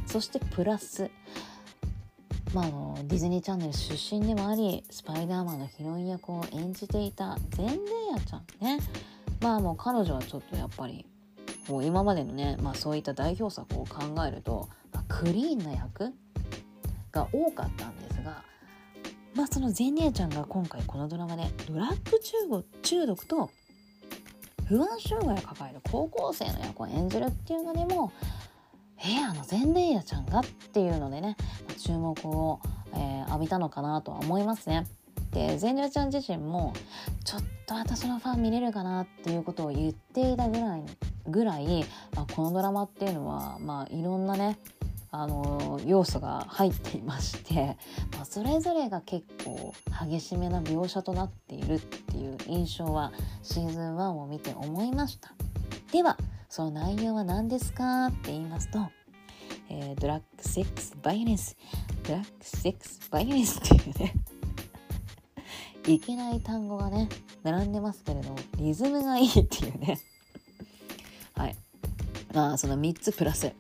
そしてプラスまあ、あのディズニーチャンネル出身でもありスパイダーマンのヒロイン役を演じていたゼンデーヤちゃんね。まあもう彼女はちょっとやっぱりこう今までのね、まあ、そういった代表作を考えると、まあ、クリーンな役が多かったんですが、まあ、そのゼン姉ちゃんが今回このドラマでドラッグ中毒と不安障害を抱える高校生の役を演じるっていうのでもえー、あのゼンデイヤちゃんがっていうのでね、注目を、えー、浴びたのかなとは思いますね。でゼンデイヤちゃん自身もちょっと私のファン見れるかなっていうことを言っていたぐらいぐらい、まあ、このドラマっていうのは、まあ、いろんなねあの要素が入っていまして、まあ、それぞれが結構激しめな描写となっているっていう印象はシーズン1を見て思いました。ではその内容は何ですか？って言いますと、えー、ドラッグセックスバイオレンスドラッグセックスバイオレンスっていうねいけない単語がね並んでますけれどリズムがいいっていうね。はい。まあその3つプラス、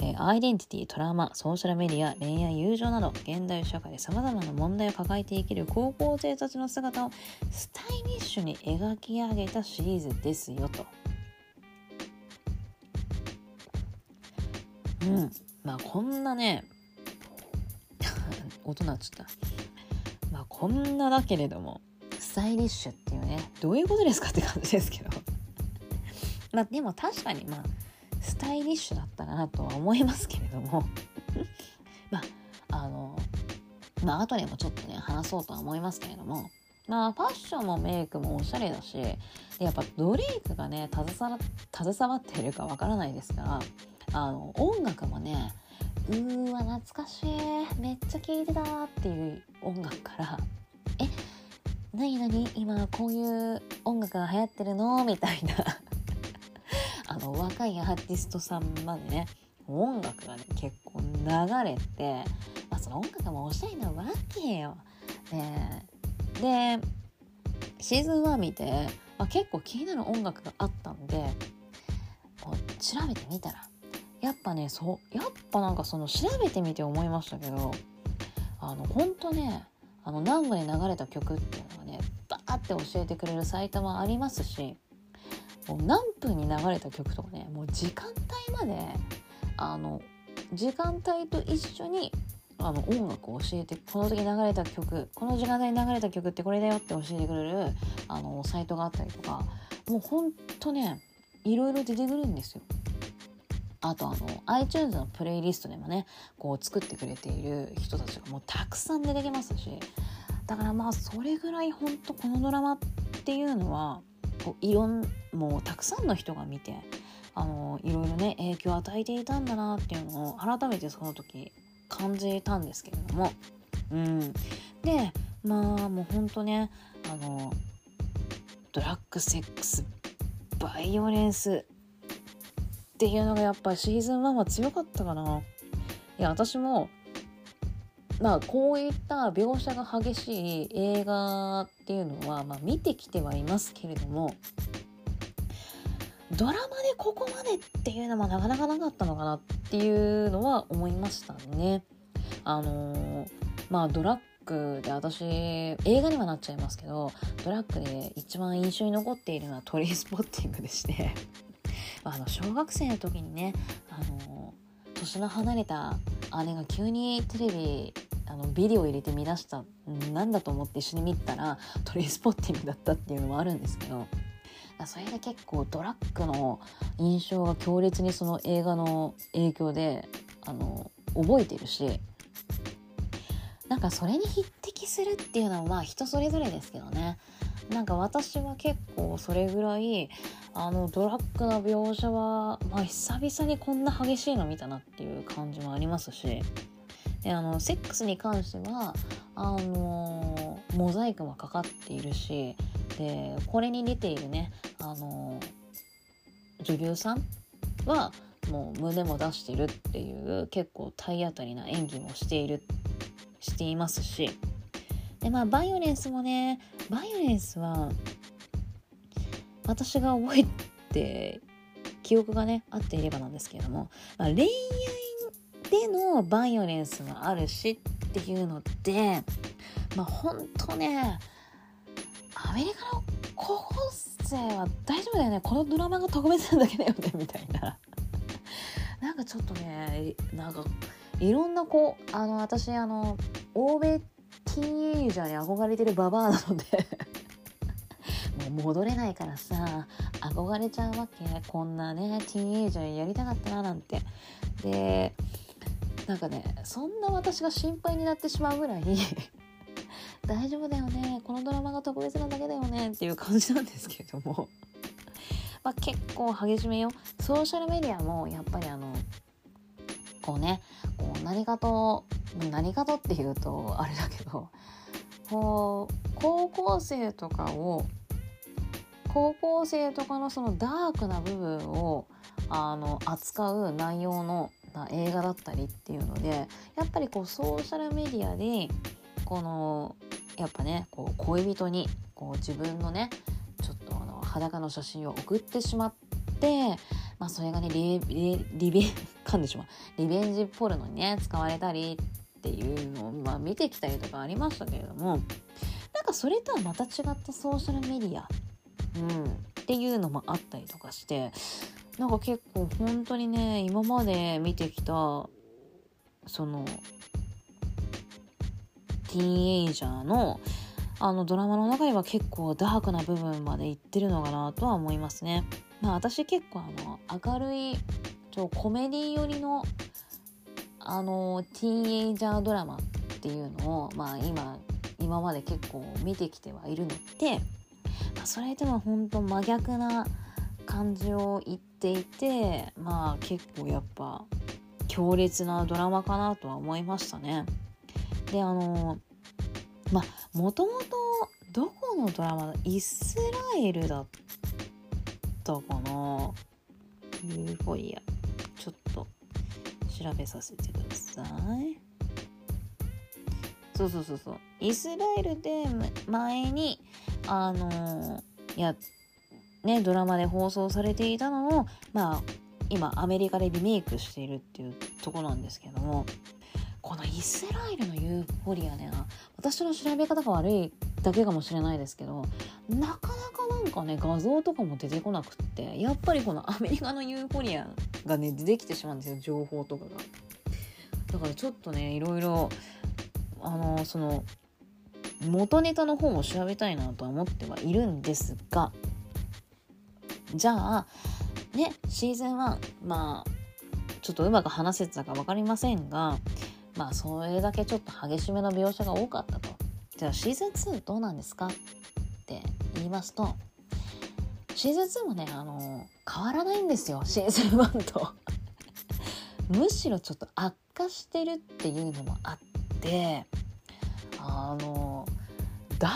えー、アイデンティティ、トラウマ、ソーシャルメディア、恋愛、友情など現代社会で様々な問題を抱えて生きる高校生たちの姿をスタイリッシュに描き上げたシリーズですよと。うん。まあこんなね、音鳴っちゃった。まあこんなだけれども、スタイリッシュっていうね、どういうことですかって感じですけど。まあでも確かにまあ、スタイリッシュだったなとは思いますけれども。まあ、あの、まあ後でもちょっとね、話そうとは思いますけれども、まあファッションもメイクもおしゃれだし、やっぱドレイクがね、携わっているかわからないですから、あの音楽もねうーわ懐かしいめっちゃ聴いてたっていう音楽からえ何何今こういう音楽が流行ってるの？みたいなの若いアーティストさんまでね音楽がね結構流れて、まあ、その音楽もおしゃれなわけよ。でシーズン1見て、まあ、結構気になる音楽があったんで調べてみたらやっぱねそうやっぱなんかその調べてみて思いましたけどあのほんとねあの南部に流れた曲っていうのがねバーって教えてくれるサイトもありますしもう何分に流れた曲とかねもう時間帯まであの時間帯と一緒にあの音楽を教えてこの時流れた曲この時間帯に流れた曲ってこれだよって教えてくれるあのサイトがあったりとかもうほんとねいろいろ出てくるんですよ。あとあの iTunes のプレイリストでもねこう作ってくれている人たちがもうたくさん出てきますしだからまあそれぐらい本当このドラマっていうのはいろんもうたくさんの人が見てあのいろいろね影響を与えていたんだなっていうのを改めてその時感じたんですけれどもうんでまあもうほんとねあのドラッグセックスバイオレンスっていうのがやっぱりシーズン1は強かったかな。いや、私も、まあ、こういった描写が激しい映画っていうのは、まあ、見てきてはいますけれども、ドラマでここまでっていうのもなかなかなかったのかなっていうのは思いましたね。あのー、まあ、ドラッグで私、映画にはなっちゃいますけど、ドラッグで一番印象に残っているのはトリースポッティングでして あの小学生の時にねあの年の離れた姉が急にテレビあのビデオ入れて見出したなんだと思って一緒に見たらトレイスポッティングだったっていうのもあるんですけどそれで結構ドラッグの印象が強烈にその映画の影響であの覚えてるしなんかそれに匹敵するっていうのはまあ人それぞれですけどね。なんか私は結構それぐらいあのドラッグの描写は、まあ、久々にこんな激しいの見たなっていう感じもありますしであのセックスに関してはあのモザイクもかかっているしでこれに出ているねあの女優さんはもう胸も出してるっていう結構体当たりな演技もしているしていますしでまあバイオレンスもねバイオレンスは私が覚えて記憶がね合っていればなんですけれども、まあ、恋愛でのバイオレンスもあるしっていうのでまあほんとねアメリカの高校生は大丈夫だよね。このドラマが特別なだけだよねみたいな。なんかちょっとねなんかいろんなこうあの私あの欧米ティーンエイジャーに憧れてるババアなので。もう戻れないからさ憧れちゃうわけ。こんなねティーンエイジャーやりたかったななんて。でなんかねそんな私が心配になってしまうぐらい 大丈夫だよね。このドラマが特別なだけだよね。っていう感じなんですけれども。まあ結構激しめよ。ソーシャルメディアもやっぱりあのこうねこう何かと何かとっていうとあれだけどこう高校生とかを高校生とかのそのダークな部分をあの扱う内容の映画だったりっていうのでやっぱりこうソーシャルメディアでこのやっぱねこう恋人にこう自分のねちょっとあの裸の写真を送ってしまってまあそれがねリリリベンかんでしまうリベンジポルノにね使われたりっていうのを、まあ、見てきたりとかありましたけれどもなんかそれとはまた違ったソーシャルメディア、うん、っていうのもあったりとかしてなんか結構本当にね今まで見てきたそのティーンエイジャーのあのドラマの中では結構ダークな部分までいってるのかなとは思いますね。まあ私結構あの明るいちょコメディ寄りのあのティーンエイジャードラマっていうのをまあ今今まで結構見てきてはいるので、まあ、それでも本当真逆な感じを言っていてまあ結構やっぱ強烈なドラマかなとは思いましたね。であのまあもともとどこのドラマイスラエルだったかな。ユーフォリアちょっと調べさせてください。そうそうそうそう。イスラエルで前にあのやねドラマで放送されていたのをまあ今アメリカでリメイクしているっていうとこなんですけども。このイスラエルのユーフォリアね私の調べ方が悪いだけかもしれないですけどなかなかなんかね画像とかも出てこなくってやっぱりこのアメリカのユーフォリアがね出てきてしまうんですよ情報とかが。だからちょっとねいろいろあのその元ネタの方も調べたいなとは思ってはいるんですがじゃあねシーズン1まあちょっとうまく話せてたか分かりませんがまあそれだけちょっと激しめの描写が多かったと。じゃあシーズン2どうなんですかって言いますとシーズン2もねあの変わらないんですよシーズン1と。むしろちょっと悪化してるっていうのもあってあの大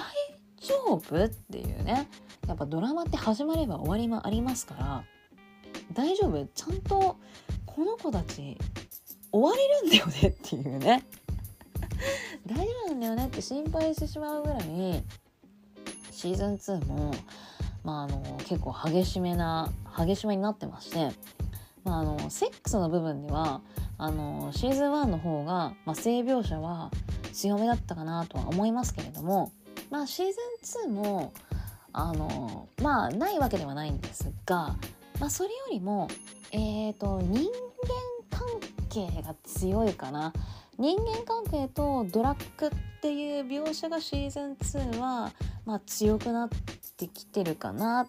丈夫っていうねやっぱドラマって始まれば終わりもありますから大丈夫ちゃんとこの子たち終われるんだよねっていうね。大丈夫なんだよねって心配してしまうぐらいシーズン2も、まあ、あの結構激しめな激しめになってまして、まあ、あのセックスの部分ではあのシーズン1の方が、まあ、性描写は強めだったかなとは思いますけれども、まあ、シーズン2もあのまあないわけではないんですが、まあ、それよりも、えーと、人間関係が強いかな人間関係とドラッグっていう描写がシーズン2は、まあ、強くなってきてるかなっ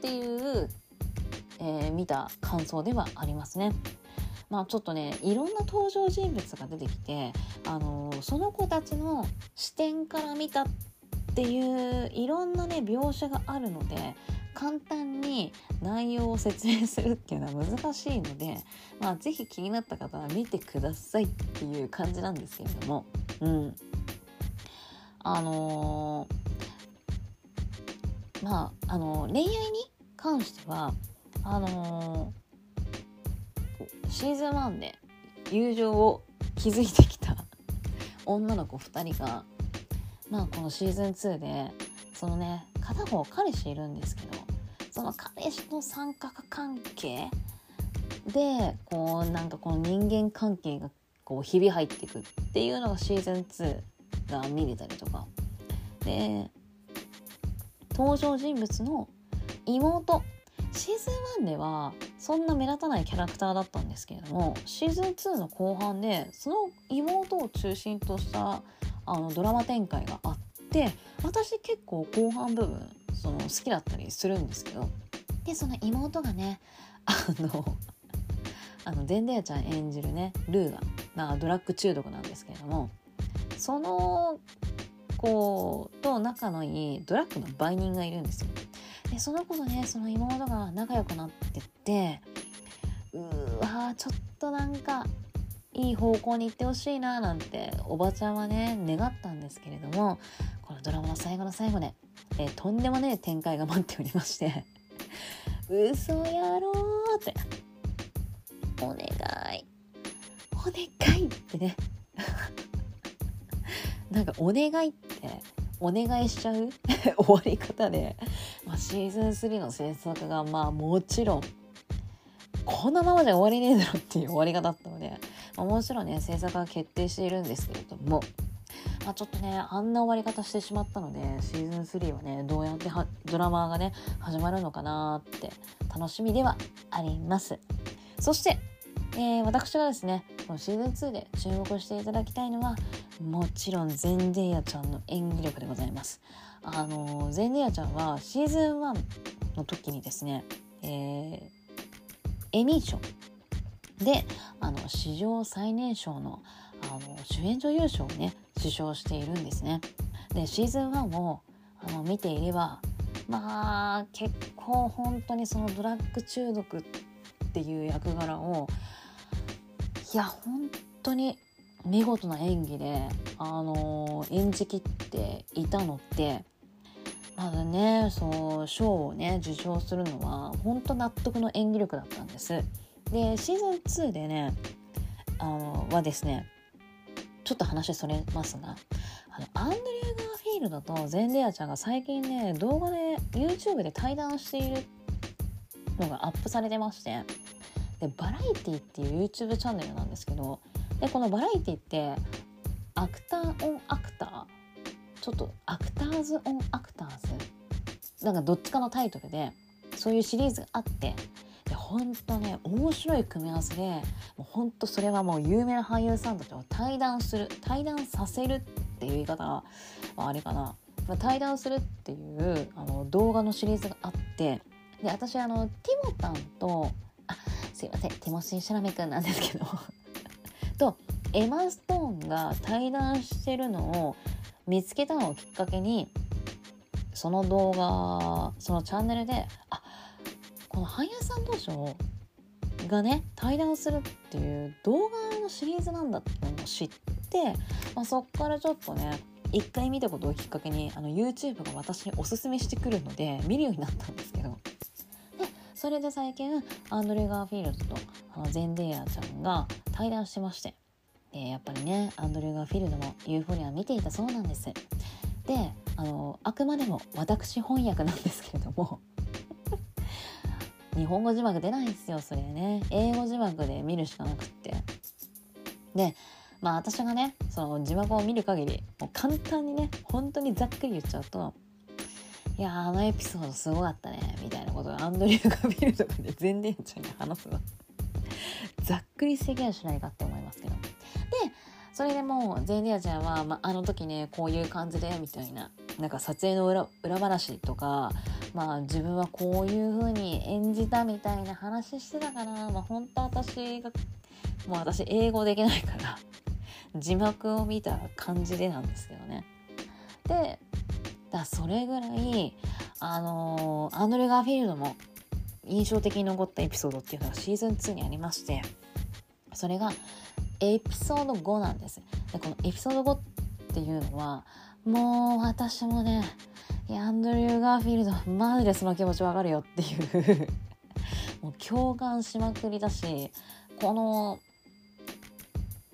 ていう、えー、見た感想ではありますね。まあ、ちょっとねいろんな登場人物が出てきて、あのー、その子たちの視点から見たっていういろんなね描写があるので簡単に内容を説明するっていうのは難しいので、まあ、是非気になった方は見てくださいっていう感じなんですけれども、うん、あのー、まああの恋愛に関してはあのー、シーズン1で友情を築いてきた女の子2人がまあこのシーズン2でそのね片方彼氏いるんですけどその彼氏の三角関係でこうなんかこの人間関係がこうひび入っていくっていうのがシーズン2が見れたりとか。で登場人物の妹。シーズン1ではそんな目立たないキャラクターだったんですけれどもシーズン2の後半でその妹を中心としたあのドラマ展開があって私結構後半部分その好きだったりするんですけどでその妹がねあのあのデンデヤちゃん演じるねルーが、まあ、ドラッグ中毒なんですけれどもその子と仲のいいドラッグの売人がいるんですよ。でその子とねその妹が仲良くなってってうわちょっとなんかいい方向に行ってほしいななんておばちゃんはね願ったんですけれどもこのドラマの最後の最後でえー、とんでもねえ展開が待っておりまして嘘やろうってお願いお願いってね なんかお願いってお願いしちゃう？終わり方で、まあ、シーズン3の制作がまあもちろんこんなままじゃ終わりねえだろっていう終わり方だったので、まあ、もちろんね制作は決定しているんですけれども、まあ、ちょっとねあんな終わり方してしまったのでシーズン3はねどうやってドラマがね始まるのかなって楽しみではあります。そしてえー、私がですねこのシーズン2で注目していただきたいのはもちろんゼンデイヤちゃんの演技力でございます。あのゼンデイヤちゃんはシーズン1の時にですね、えー、エミー賞であの史上最年少のあの主演女優賞をね受賞しているんですねでシーズン1をあの見ていればまあ結構本当にそのドラッグ中毒っていう役柄をいや本当に見事な演技で、あのー、演じきっていたのってまだねそう賞をね受賞するのは本当納得の演技力だったんです。でシーズン2でねあのはですねちょっと話それますがあのアンドリュー・ガーフィールドとゼンデアちゃんが最近ね動画で YouTube で対談しているのがアップされてましてでバラエティっていう YouTube チャンネルなんですけどでこの Variety って Actor on Actor ちょっと Actors on Actors なんかどっちかのタイトルでそういうシリーズがあってでほんとね面白い組み合わせでもうほんとそれはもう有名な俳優さんたちを対談する対談させるっていう言い方はあれかな、まあ、対談するっていうあの動画のシリーズがあってで私あのティモタンとあすいませんティモシー・シャラメ君なんですけど とエマ・ストーンが対談してるのを見つけたのをきっかけにその動画そのチャンネルであこの俳優さん同士がね対談するっていう動画のシリーズなんだっていうのを知って、まあ、そっからちょっとね一回見たことをきっかけにあの YouTube が私におすすめしてくるので見るようになったんですけど。でそれで最近アンドレ・ガーフィールドとあのゼンデイヤちゃんが対談してまして。でやっぱりねアンドレ・ガーフィールドもユーフォリア見ていたそうなんです。であのあくまでも私翻訳なんですけれども。日本語字幕出ないんですよそれね。英語字幕で見るしかなくって。でまあ私がねその字幕を見る限りもう簡単にね本当にざっくり言っちゃうといやあのエピソードすごかったねみたいなことをアンドリューが見るとかで全然ちゃんに話すの。ざっくり制限しないかって思いますけど。それでもゼンディアちゃんは、まあ、あの時ねこういう感じでみたいな。なんか撮影の裏裏話とかまあ自分はこういう風に演じたみたいな話してたから、まあ、本当私がもう私英語できないから字幕を見た感じでなんですけどね。でだそれぐらいあのー、アンドレ・ガーフィールドも印象的に残ったエピソードっていうのがシーズン2にありましてそれがエピソード5なんです。でこのエピソード5っていうのはもう私もねアンドリュー・ガーフィールドマジでその気持ちわかるよっていう。もう共感しまくりだしこの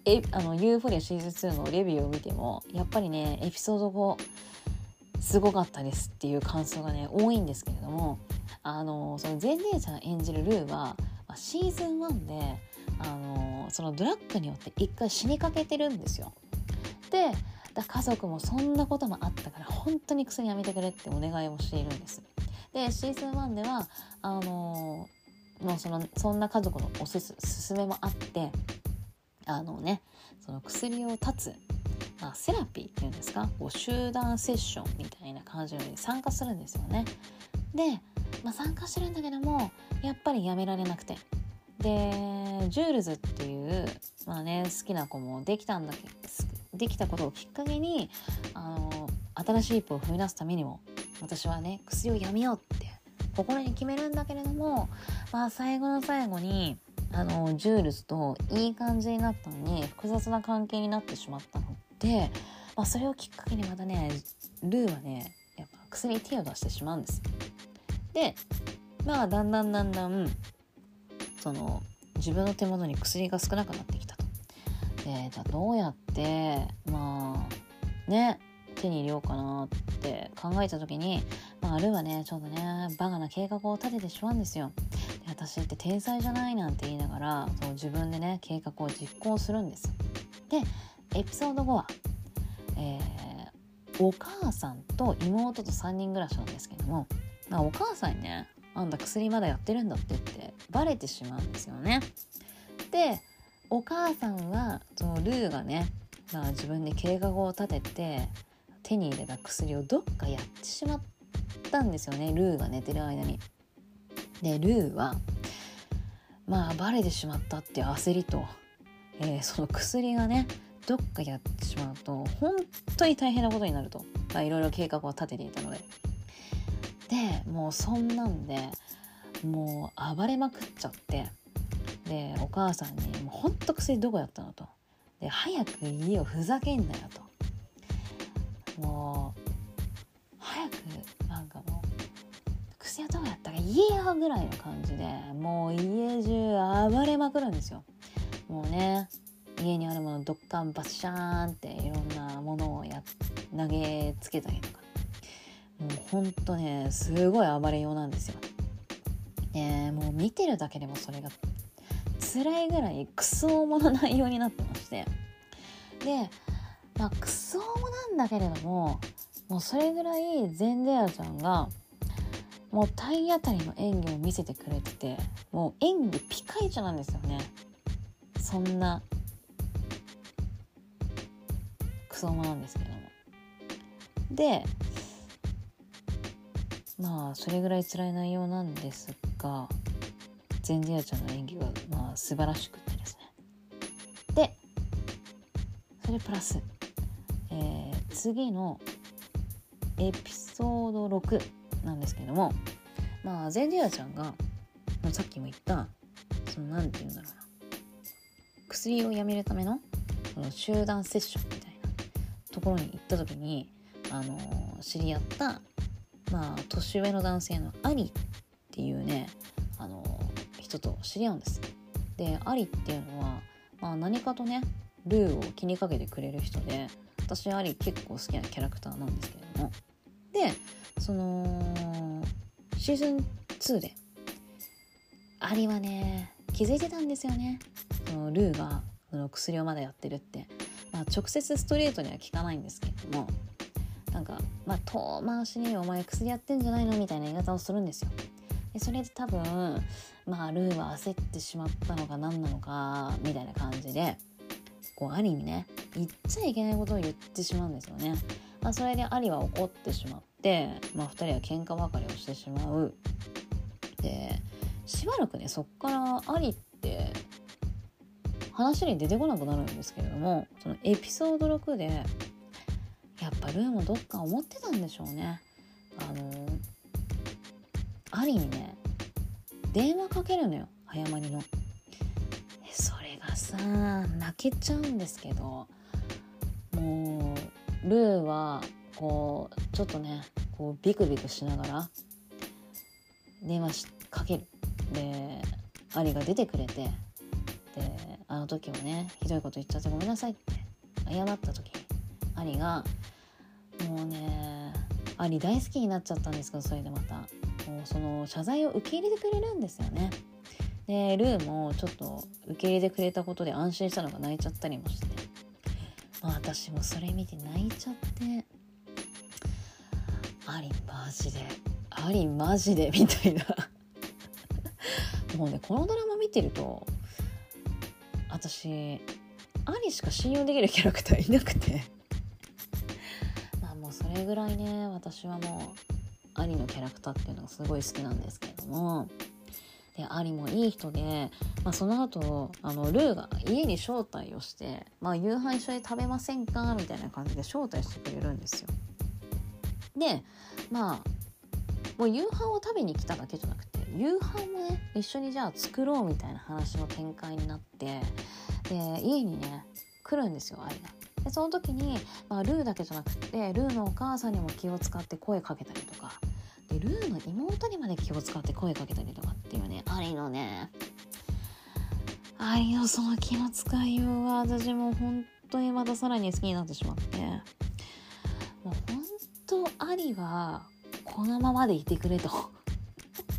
えあのユーフォリアシーズン2のレビューを見てもやっぱりねエピソード5すごかったですっていう感想がね多いんですけれどもあのそのゼンデーちゃん演じるルーは、まあ、シーズン1であのそのドラッグによって一回死にかけてるんですよ。で家族もそんなこともあったから本当に薬やめてくれってお願いをしているんです。でシーズン1ではあのもうそのそんな家族のおすすすめもあってあのねその薬を断つまあ、セラピーっていうんですか？こう集団セッションみたいな感じで参加するんですよね。で、まあ、参加してるんだけどもやっぱりやめられなくてでジュールズっていう、まあね、好きな子もできたんだけできたことをきっかけにあの新しい一歩を踏み出すためにも私はね薬をやめようって心に決めるんだけれども、まあ、最後の最後にあのジュールズといい感じになったのに複雑な関係になってしまったので、まあ、それをきっかけにまたねルーはねやっぱ薬に手を出してしまうんです。でまあだんだんだんだんその自分の手元に薬が少なくなってきたと。でじゃあどうやってまあね手に入れようかなって考えた時に、まあ、ルーはねちょうどねバカな計画を立ててしまうんですよ。で私って天才じゃないなんて言いながらそう自分でね計画を実行するんですでエピソード5は、えー、お母さんと妹と3人暮らしなんですけども、まあ、お母さんにね「あんた薬まだやってるんだって」ってバレてしまうんですよね。でお母さんはそのルーがね、まあ、自分で計画を立てて手に入れた薬をどっかやってしまったんですよねルーが寝てる間に。でルーはまあバレてしまったっていう焦りと、えー、その薬がねどっかやってしまうと本当に大変なことになるとまあいろいろ計画を立てていたのででもうそんなんでもう暴れまくっちゃってでお母さんに「もうほんと薬どこやったの?」と「で早く家をふざけんなよ」と。もう早くなんかもう薬はどこやったか言えよぐらいの感じでもう家中暴れまくるんですよ。もうね家にあるものどっかんバッシャーンっていろんなものをや投げつけたりとか。もうほんとねすごい暴れようなんですよ。でもう見てるだけでもそれが辛いぐらいクソ重の内容になってまして。でまあクソ重なんだけれどももうそれぐらいゼンデアちゃんがもう体当たりの演技を見せてくれててもう演技ピカイチなんですよね。そんなクソ重なんですけども。でまあそれぐらい辛い内容なんですがゼンディアちゃんの演技がまあ素晴らしくてですね。でそれプラス、えー、次のエピソード6なんですけどもまあゼンディアちゃんがさっきも言ったその何て言うんだろうな薬をやめるためのその集団セッションみたいなところに行った時にあの知り合ったまあ年上の男性のアリっていうねあの人と知り合うんです。でアリっていうのは、まあ、何かとねルーを気にかけてくれる人で私アリ結構好きなキャラクターなんですけれども。でそのシーズン2でアリはね気づいてたんですよね。そのルーがその薬をまだやってるって、まあ、直接ストレートには聞かないんですけれどもなんかまあ遠回しに「お前薬やってんじゃないの?」みたいな言い方をするんですよ。でそれで多分まあルーは焦ってしまったのか何なのかみたいな感じでこうアリにね言っちゃいけないことを言ってしまうんですよね。まあ、それでアリは怒ってしまって、まあ、2人は喧嘩別れをしてしまう。でしばらくねそっからアリって話に出てこなくなるんですけれどもそのエピソード6でやっぱルーもどっか思ってたんでしょうね。あのアリにね電話かけるのよ早まりの。それがさ泣けちゃうんですけどもうルーはこうちょっとねこうビクビクしながら電話しかけるでアリが出てくれてであの時はねひどいこと言っちゃってごめんなさいって謝った時にアリがもうねアリ大好きになっちゃったんですけどそれでまた。もうその謝罪を受け入れてくれるんですよね。でルーもちょっと受け入れてくれたことで安心したのが泣いちゃったりもして、まあ、私もそれ見て泣いちゃって。ありマジで。ありマジでみたいな。もうねこのドラマ見てると私アリしか信用できるキャラクターいなくて。れぐらいね私はもうアリのキャラクターっていうのがすごい好きなんですけれどもでアリもいい人で、まあ、その後あのルーが家に招待をして「まあ、夕飯一緒に食べませんか?」みたいな感じで招待してくれるんですよ。でまあもう夕飯を食べに来ただけじゃなくて夕飯もね一緒にじゃあ作ろうみたいな話の展開になってで家にね来るんですよアリが。でその時に、まあ、ルーだけじゃなくってルーのお母さんにも気を使って声かけたりとか。でルーの妹にまで気を使って声かけたりとかっていうねアリのねアリのその気の使いようが私も本当にまたさらに好きになってしまって。もう本当アリはこのままでいてくれと。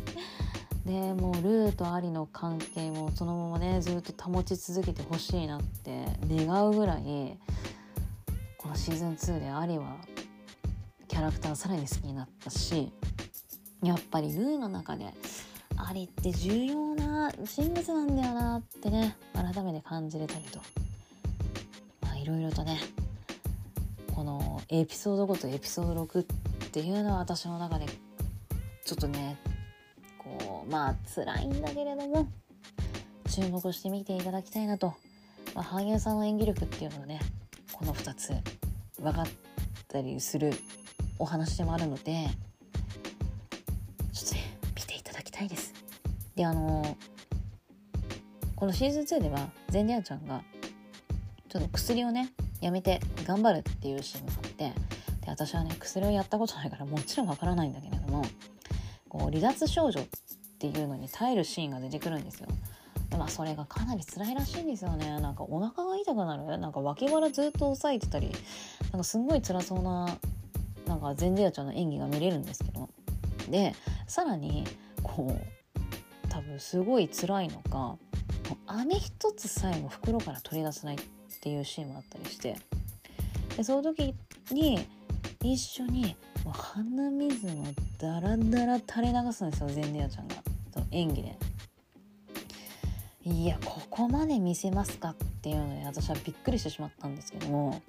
でもうルーとアリの関係もそのままねずっと保ち続けてほしいなって願うぐらいこのシーズン2でアリはキャラクターさらに好きになったしやっぱりルーの中でアリって重要な人物なんだよなってね改めて感じれたりとまあいろいろとねこのエピソード5とエピソード6っていうのは私の中でちょっとねこうまあ辛いんだけれども注目して見ていただきたいなと、まあ、俳優さんの演技力っていうのはねこの2つ分かったりするお話でもあるのでちょっとね見ていただきたいです。であのこのシーズン2ではゼンディアちゃんがちょっと薬をねやめて頑張るっていうシーンがあってで私はね薬をやったことないからもちろんわからないんだけれどもこう離脱症状っていうのに耐えるシーンが出てくるんですよ。でまあそれがかなり辛いらしいんですよね。なんかお腹が痛くなるなんか脇腹ずっと押さえてたりなんかすんごい辛そうななんかゼンデアちゃんの演技が見れるんですけど。でさらにこう多分すごい辛いのか飴一つさえも袋から取り出せないっていうシーンもあったりして。でその時に一緒にもう鼻水のダラダラ垂れ流すんですよゼンデアちゃんが演技で。いやここまで見せますかっていうので私はびっくりしてしまったんですけども。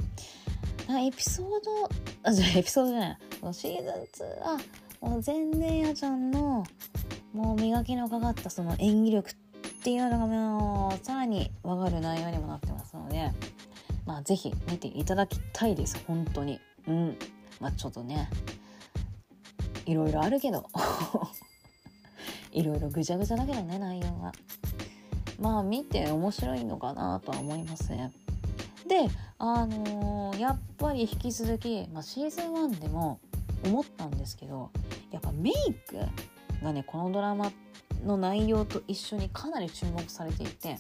エピソードあじゃあエピソードじゃない。シーズン2はもうゼンディアちゃんのもう磨きのかかったその演技力っていうのがもうさらに分かる内容にもなってますのでまあ是非見ていただきたいです本当に。うん。まあちょっとねいろいろあるけど。いろいろぐちゃぐちゃだけどね内容はまあ見て面白いのかなとは思いますねであのー、やっぱり引き続き、まあ、シーズン1でも思ったんですけどやっぱメイクがねこのドラマの内容と一緒にかなり注目されていて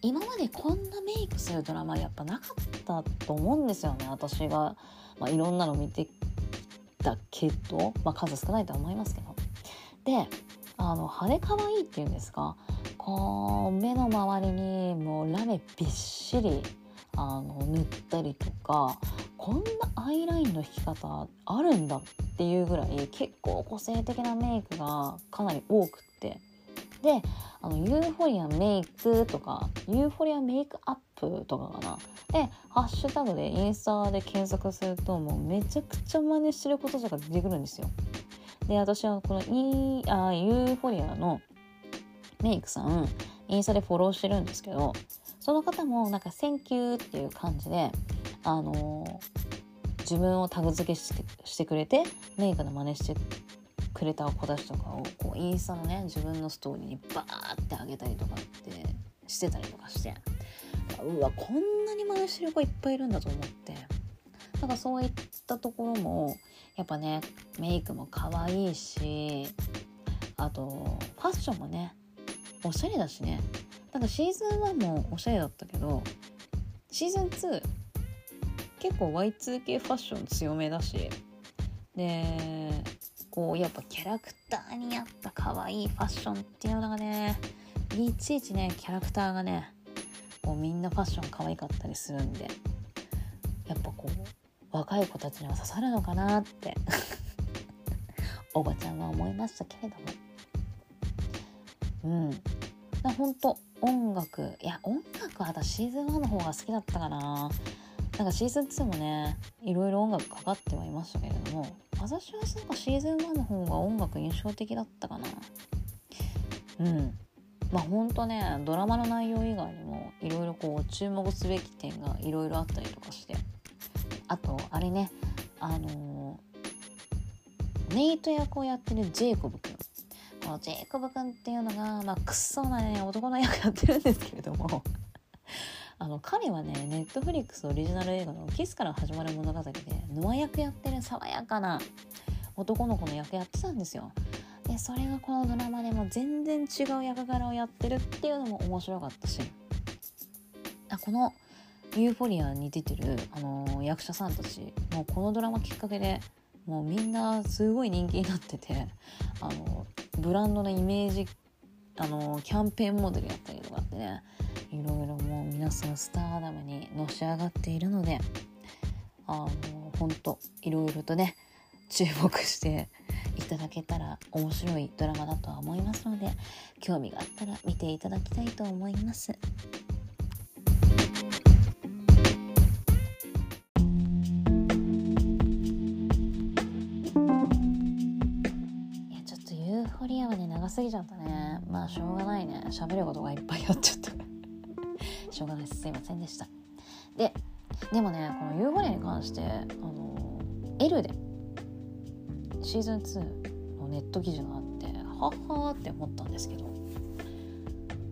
今までこんなメイクするドラマやっぱなかったと思うんですよね私が、まあ、いろんなの見てたけど、まあ、数少ないとは思いますけど。であの派手可愛いっていうんですかこう目の周りにもうラメびっしりあの塗ったりとかこんなアイラインの引き方あるんだっていうぐらい結構個性的なメイクがかなり多くって。であのユーフォリアメイクとかユーフォリアメイクアップとかかな。でハッシュタグでインスタで検索するともうめちゃくちゃ真似してることとか出てくるんですよ。で私はこのイあユーフォリアのメイクさんインスタでフォローしてるんですけどその方もなんか「Thank you」っていう感じであの自分をタグ付けしてくれてメイクの真似してくれた子たちとかをこうインスタのね自分のストーリーにバーってあげたりとかってしてたりとかしてうわこんなに真似してる子いっぱいいるんだと思って。なんかそういったところもやっぱねメイクも可愛いしあとファッションもねおしゃれだしね。ただシーズン1もおしゃれだったけどシーズン2結構 Y2K ファッション強めだしでこうやっぱキャラクターに合った可愛いファッションっていうのがねいちいちねキャラクターがねこうみんなファッション可愛かったりするんでやっぱこう若い子たちには刺さるのかなっておばちゃんは思いましたけれども。うん。本当音楽いや音楽は私シーズン1の方が好きだったかな。なんかシーズン2もねいろいろ音楽かかってはいましたけれども私はなんかシーズン1の方が音楽印象的だったかな。うん。まあほんとねドラマの内容以外にもいろいろこう注目すべき点がいろいろあったりとかして。あとあれねあのー、ネイト役をやってるジェイコブくんこのジェイコブくんっていうのがまあクソなね男の役やってるんですけれども あの彼はねネットフリックスオリジナル映画の「キスから始まる物語」でノア役やってる爽やかな男の子の役やってたんですよ。でそれがこのドラマでも全然違う役柄をやってるっていうのも面白かったしあこの「ユーフォリア」に出てる、あのー、役者さんたちもうこのドラマきっかけでもうみんなすごい人気になっててあのブランドのイメージあのキャンペーンモデルやったりとかってねいろいろもう皆さんスターダムにのし上がっているのであの本当いろいろとね注目していただけたら面白いドラマだとは思いますので興味があったら見ていただきたいと思います。すぎちゃったね。まあしょうがないね。喋ることがいっぱいあっちゃった。しょうがないです。すいませんでした。ででもねこのユーフォリアに関してあの L でシーズン2のネット記事があってはっはーって思ったんですけど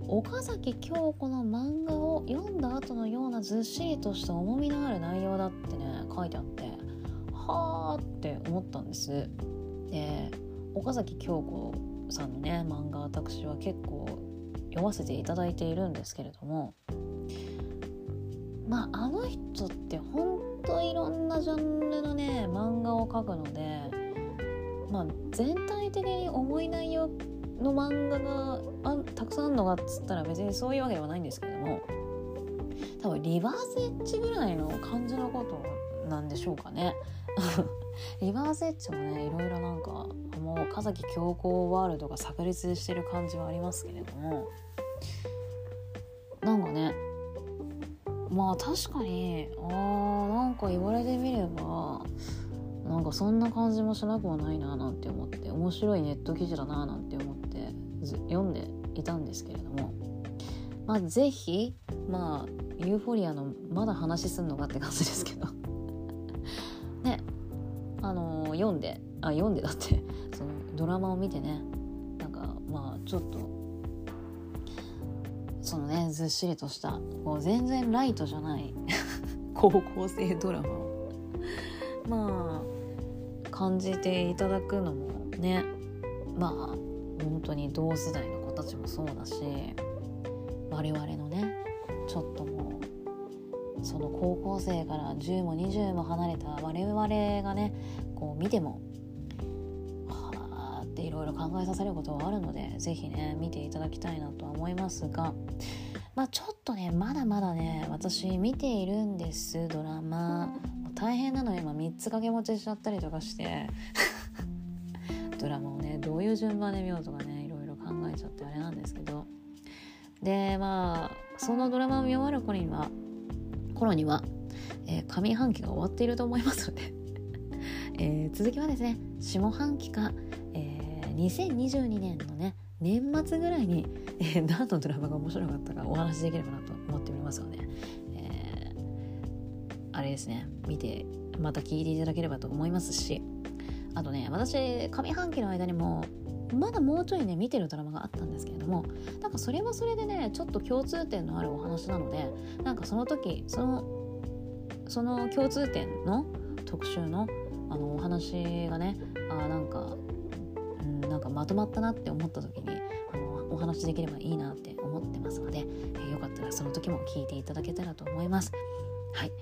岡崎京子の漫画を読んだ後のようなずっしりとした重みのある内容だってね書いてあってはあって思ったんです。で岡崎京子さんのね漫画私は結構読ませていただいているんですけれどもまああの人ってほんといろんなジャンルのね漫画を描くのでまあ全体的に重い内容の漫画があたくさんあるのかっつったら別にそういうわけではないんですけれども多分リバースエッジぐらいの感じのことなんでしょうかね。リバースエッジもねいろいろなんかもう岡崎京子ワールドが炸裂してる感じはありますけれども。なんかねまあ確かにあーなんか言われてみればなんかそんな感じもしなくもないななんて思って面白いネット記事だななんて思って読んでいたんですけれども。まあ是非まあユーフォリアのまだ話すんのかって感じですけど。ねあのー、読んであ読んでだって そのドラマを見てね。なんかまあちょっとそのねずっしりとしたこう全然ライトじゃない 高校生ドラマをまあ感じていただくのもねまあ本当に同世代の子たちもそうだし我々のねちょっともうその高校生から10も20も離れた我々がねこう見ても考えさせることはあるので是非ね見ていただきたいなとは思いますが。まあちょっとねまだまだね私見ているんですドラマ。大変なの今3つ掛け持ちしちゃったりとかして。ドラマをねどういう順番で見ようとかねいろいろ考えちゃってあれなんですけど。でまあそのドラマを見終わる頃には頃には、えー、上半期が終わっていると思いますので。えー、続きはですね下半期か、2022年のね年末ぐらいに、えー、何のドラマが面白かったかお話しできればなと思っておりますので、えー、あれですね。見てまた聞いていただければと思いますし。あとね私上半期の間にもまだもうちょいね見てるドラマがあったんですけれどもなんかそれはそれでねちょっと共通点のあるお話なのでなんかその時そのその共通点の特集のあのお話がねあなんか、うん、なんかまとまったなって思った時にあのお話しできればいいなって思ってますので、えー、よかったらその時も聞いていただけたらと思います。はい、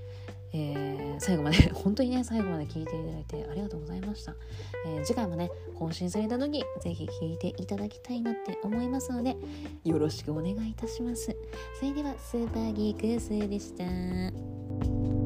えー、最後まで 本当にね最後まで聞いていただいてありがとうございました、えー、次回もね更新された時ぜひ聞いていただきたいなって思いますのでよろしくお願いいたします。それではスーパーギークスでした。